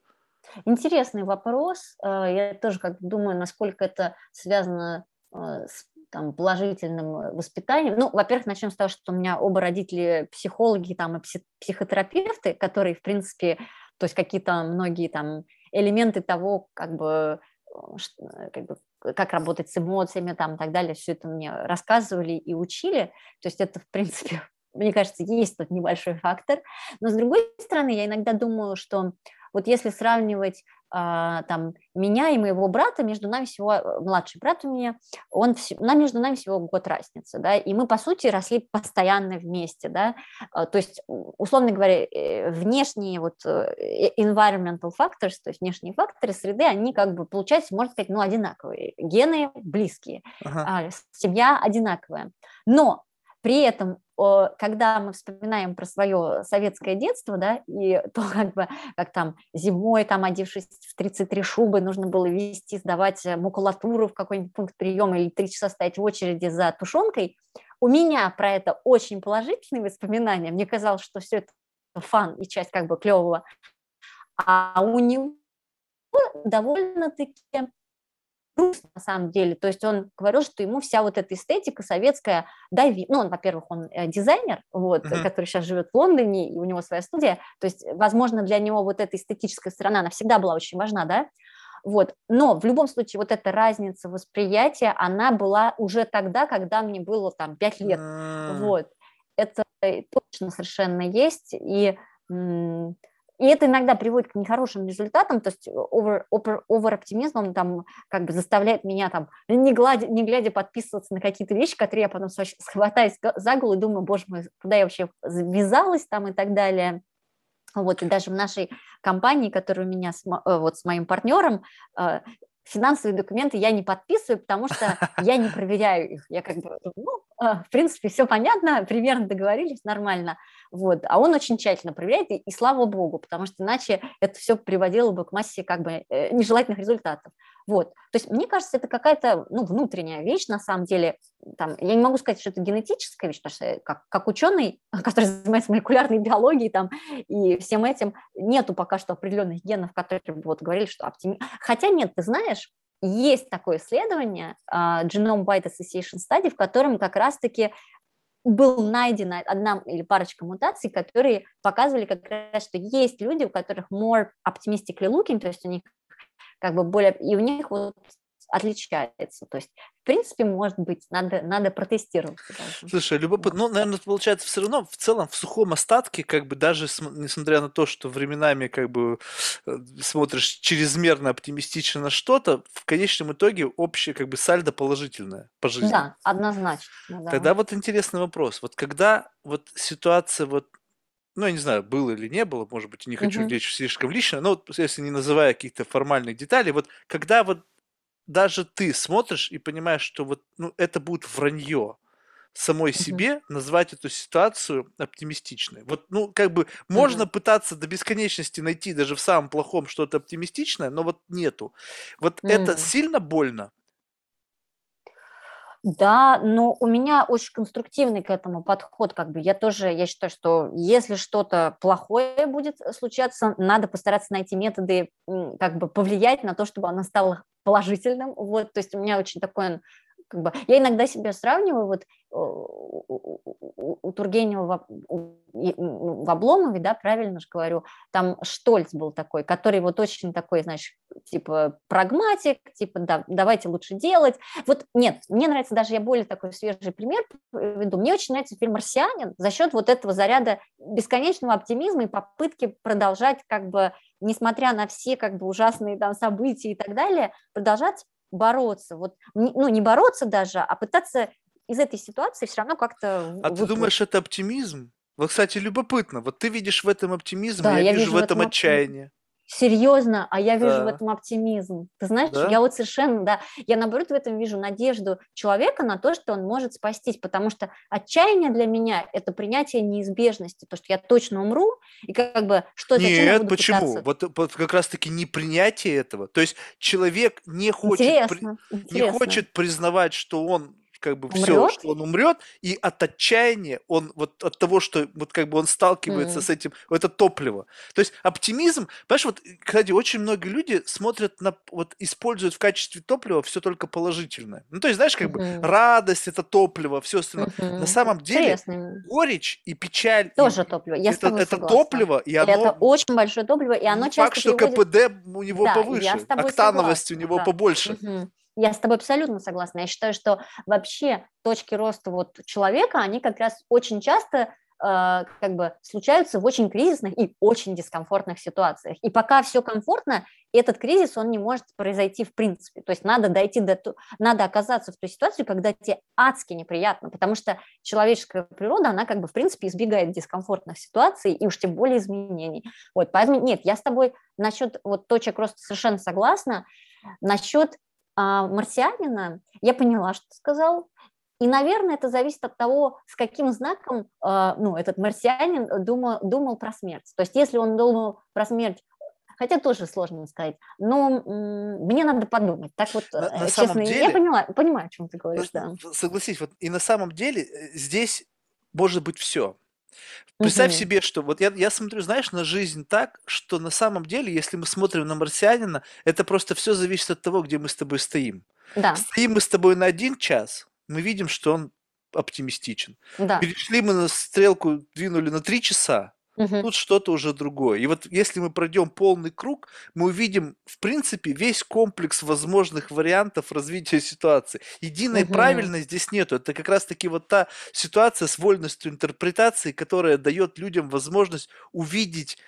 Интересный вопрос. Э, я тоже как думаю, насколько это связано э, с там, положительным воспитанием. Ну, во-первых, начнем с того, что у меня оба родители психологи там, и психотерапевты, которые, в принципе, то есть какие-то многие там элементы того, как бы, как бы как работать с эмоциями там и так далее, все это мне рассказывали и учили. То есть это, в принципе, мне кажется, есть тут небольшой фактор. Но с другой стороны, я иногда думаю, что вот если сравнивать а, там меня и моего брата, между нами всего, э, младший брат у меня, он, нам между нами всего год разница, да, и мы, по сути, росли постоянно вместе, да, а, то есть, условно говоря, э, внешние вот э, environmental factors, то есть внешние факторы среды, они как бы, получается, можно сказать, ну, одинаковые, гены близкие, ага. А, семья одинаковая, но при этом когда мы вспоминаем про свое советское детство, да, и то, как бы, как там зимой, там, одевшись в 33 шубы, нужно было вести, сдавать э, макулатуру в какой-нибудь пункт приема или три часа стоять в очереди за тушенкой, у меня про это очень положительные воспоминания. Мне казалось, что все это фан и часть как бы клевого. А у него довольно-таки грустно на самом деле. То есть он говорил, что ему вся вот эта эстетика советская дави. Ну, он, во-первых, он э, дизайнер, вот, uh-huh. который сейчас живет в Лондоне, и у него своя студия. То есть, возможно, для него вот эта эстетическая сторона, она всегда была очень важна, да? Вот. Но в любом случае вот эта разница восприятия, она была уже тогда, когда мне было там 5 лет. Uh-huh. Вот. Это э, точно совершенно есть. И и это иногда приводит к нехорошим результатам, то есть over, over, over оптимизм, там как бы заставляет меня там, не, гладя, не глядя, подписываться на какие-то вещи, которые я потом схватаюсь за голову и думаю, боже мой, куда я вообще ввязалась там и так далее. Вот, и даже в нашей компании, которая у меня с, э, вот с моим партнером, э, финансовые документы я не подписываю, потому что я не проверяю их. Я как бы, ну, а, в принципе, все понятно, примерно договорились, нормально. Вот. А он очень тщательно проверяет, и, и слава богу, потому что иначе это все приводило бы к массе как бы э, нежелательных результатов. Вот. То есть мне кажется, это какая-то ну, внутренняя вещь, на самом деле. Там, я не могу сказать, что это генетическая вещь, потому что как, как ученый, который занимается молекулярной биологией там, и всем этим, нету пока что определенных генов, которые вот говорили, что оптими... Хотя нет, ты знаешь, есть такое исследование, uh, Genome Byte Association Study, в котором как раз-таки был найдена одна или парочка мутаций, которые показывали как раз, что есть люди, у которых more optimistically looking, то есть у них как бы более, и у них вот отличается. То есть, в принципе, может быть, надо, надо протестировать. Слушай, любопытно. Ну, наверное, получается, все равно в целом в сухом остатке, как бы даже несмотря на то, что временами как бы э, смотришь чрезмерно оптимистично на что-то, в конечном итоге общее как бы сальдо положительное по жизни. Да, однозначно. Да. Тогда вот интересный вопрос. Вот когда вот ситуация вот ну, я не знаю, было или не было, может быть, не хочу uh-huh. лечь слишком лично, но вот, если не называя каких-то формальных деталей, вот когда вот даже ты смотришь и понимаешь, что вот ну, это будет вранье самой uh-huh. себе назвать эту ситуацию оптимистичной. Вот, ну, как бы можно uh-huh. пытаться до бесконечности найти даже в самом плохом что-то оптимистичное, но вот нету. Вот uh-huh. это сильно больно. Да, но у меня очень конструктивный к этому подход, как бы. Я тоже, я считаю, что если что-то плохое будет случаться, надо постараться найти методы, как бы повлиять на то, чтобы оно стало положительным, вот, то есть у меня очень такой как бы, я иногда себя сравниваю, вот у, у Тургенева в, в Обломове, да, правильно же говорю, там Штольц был такой, который вот очень такой, знаешь, типа прагматик, типа да, давайте лучше делать. Вот нет, мне нравится даже, я более такой свежий пример веду, мне очень нравится фильм «Марсианин» за счет вот этого заряда бесконечного оптимизма и попытки продолжать как бы, несмотря на все как бы ужасные там события и так далее, продолжать бороться, вот, ну, не бороться даже, а пытаться из этой ситуации все равно как-то... А ты думаешь, это оптимизм? Вот, кстати, любопытно. Вот ты видишь в этом оптимизм, да, я, я вижу в этом оптимизм. отчаяние. Серьезно, а я вижу Да. в этом оптимизм. Ты знаешь, Да? я вот совершенно, да, я наоборот в этом вижу надежду человека на то, что он может спастись, потому что отчаяние для меня – это принятие неизбежности, то, что я точно умру, и как бы, что, зачем я Нет, буду почему? пытаться? Вот, вот как раз-таки непринятие этого. То есть человек не хочет, при- Интересно, не интересно. хочет признавать, что он как бы все, Умрет? что он умрет, и от отчаяния, он вот от того, что вот как бы он сталкивается М. с этим, это топливо. То есть оптимизм, понимаешь, вот, кстати, очень многие люди смотрят на, вот используют в качестве топлива все только положительное. Ну, то есть, знаешь, как бы Мгм. радость это топливо, все остальное. На Мгм. самом деле Интересно. горечь и печаль и Тоже топливо, я это, это согласна. топливо, и оно Это очень большое топливо, и оно не часто факт, что приводит КПД у него Да, повыше, октановость у согласна, него да. побольше. Мгм. Я с тобой абсолютно согласна. Я считаю, что вообще точки роста вот человека, они как раз очень часто э, как бы случаются в очень кризисных и очень дискомфортных ситуациях. И пока все комфортно, этот кризис, он не может произойти в принципе. То есть надо дойти до... Надо оказаться в той ситуации, когда тебе адски неприятно, потому что человеческая природа, она как бы в принципе избегает дискомфортных ситуаций и уж тем более изменений. Вот, поэтому нет, я с тобой насчет вот точек роста совершенно согласна. Насчет марсианина я поняла, что сказал. И, наверное, это зависит от того, с каким знаком а, ну, этот марсианин думал, думал про смерть. То есть если он думал про смерть, хотя тоже сложно сказать, но мне надо подумать. Так вот, На- на э, честно, деле- я поняла, понимаю, о чем ты говоришь, да. Согласись, вот и на самом деле э, здесь может быть все. Представь Мгм. себе, что вот я, я смотрю, знаешь, на жизнь так, что на самом деле, если мы смотрим на марсианина, это просто все зависит от того, где мы с тобой стоим. Да, Стоим мы с тобой на один час, мы видим, что он оптимистичен. да. Перешли мы на стрелку, двинули на три часа, Мгм. тут что-то уже другое. И вот если мы пройдем полный круг, мы увидим, в принципе, весь комплекс возможных вариантов развития ситуации. Единой Мгм. правильной здесь нету. Это как раз-таки вот та ситуация с вольностью интерпретации, которая дает людям возможность увидеть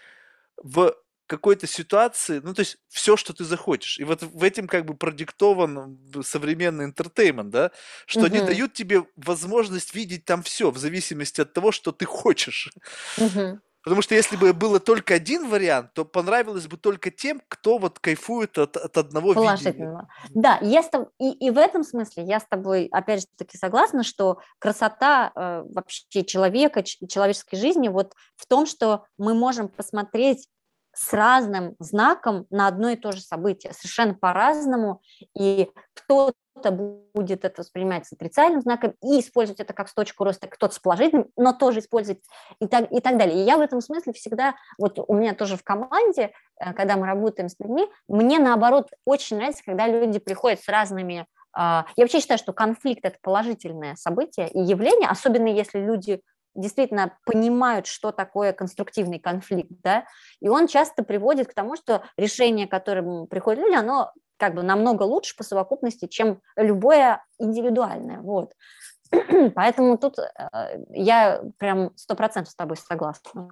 в какой-то ситуации, ну, то есть все, что ты захочешь. И вот в этим как бы продиктован м, современный интертеймент, да, что они Мгм. дают тебе возможность видеть там все в зависимости от того, что ты хочешь. Мгм. Потому что если бы было только один вариант, то понравилось бы только тем, кто вот кайфует от, от одного видения. Положительного. Да, я с тоб- и, и в этом смысле я с тобой, опять же таки, согласна, что красота э, вообще человека, человеческой жизни вот в том, что мы можем посмотреть с разным знаком на одно и то же событие, совершенно по-разному, и кто-то будет это воспринимать с отрицательным знаком и использовать это как с точку роста, кто-то с положительным, но тоже использовать и так, и так далее. И я в этом смысле всегда, вот у меня тоже в команде, э, когда мы работаем с людьми, мне наоборот очень нравится, когда люди приходят с разными... а, Я вообще считаю, что конфликт – это положительное событие и явление, особенно если люди действительно понимают, что такое конструктивный конфликт, да, и он часто приводит к тому, что решение, к которому приходят люди, оно как бы намного лучше по совокупности, чем любое индивидуальное, вот. Поэтому тут э, я прям сто процентов с тобой согласна.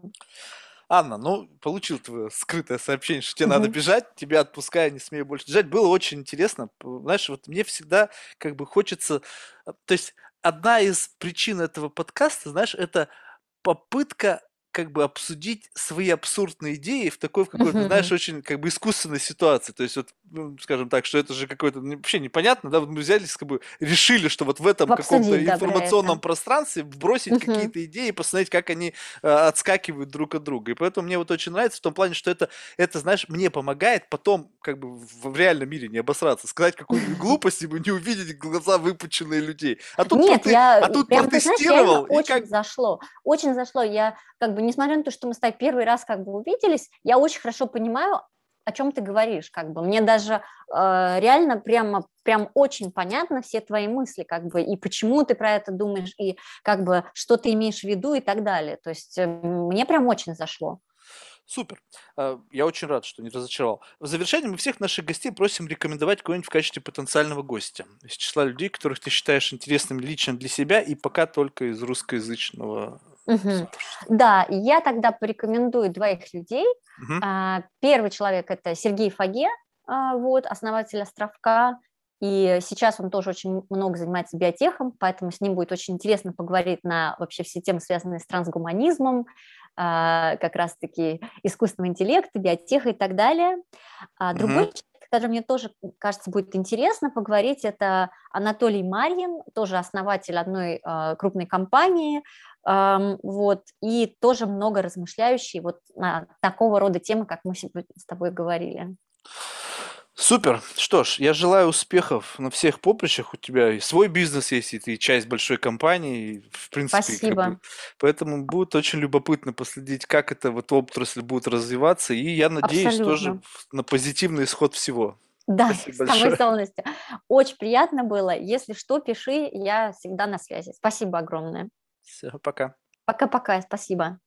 Анна, ну, получил твое скрытое сообщение, что тебе надо Мгм. бежать, тебя отпускаю, не смею больше бежать. Было очень интересно. Знаешь, вот мне всегда как бы хочется... э, То есть одна из причин этого подкаста, знаешь, это попытка как бы обсудить свои абсурдные идеи в такой, в какой-то, знаешь, очень как бы искусственной ситуации. То есть вот, ну, скажем так, что это же какое-то не- вообще непонятно, да, вот мы взяли, как бы решили, что вот в этом каком-то да, информационном это. пространстве вбросить Мгм. какие-то идеи, посмотреть, как они э, отскакивают друг от друга. И поэтому мне вот очень нравится в том плане, что это, это, знаешь, мне помогает потом как бы в, в реальном мире не обосраться, сказать какую-нибудь глупость, и не увидеть глаза выпученные людей. А тут, Нет, я а тут знаешь, протестировал, очень как зашло, очень зашло. Я как бы, несмотря на то, что мы с тобой первый раз как бы увиделись, я очень хорошо понимаю, о чем ты говоришь, как бы. Мне даже э, реально прямо, прям очень понятно все твои мысли, как бы, и почему ты про это думаешь, и как бы, что ты имеешь в виду и так далее. То есть э, мне прям очень зашло. Супер. А, Я очень рад, что не разочаровал. В завершение мы всех наших гостей просим рекомендовать кого-нибудь в качестве потенциального гостя. Из числа людей, которых ты считаешь интересными лично для себя и пока только из русскоязычного Сообщества. Да, я тогда порекомендую двоих людей. А, Первый человек – это Сергей Фаге, а, вот, основатель «Островка». и сейчас он тоже очень много занимается биотехом, поэтому с ним будет очень интересно поговорить на вообще все темы, связанные с трансгуманизмом, а, как раз-таки искусственного интеллекта, биотеха и так далее. Другой человек, который мне тоже, кажется, будет интересно поговорить, это Анатолий Марьин, тоже основатель одной а, крупной компании, вот, и тоже много размышляющий вот на такого рода темы, как мы сегодня с тобой говорили. Супер. Что ж, я желаю успехов на всех поприщах. У тебя и свой бизнес есть, и ты часть большой компании. В принципе, Спасибо. Как бы, поэтому будет очень любопытно последить, как это вот отрасль будет развиваться. И я надеюсь Абсолютно. тоже на позитивный исход всего. Да, Спасибо с тобой полностью. Очень приятно было. Если что, пиши, я всегда на связи. Спасибо огромное. Все, пока. Пока-пока, спасибо.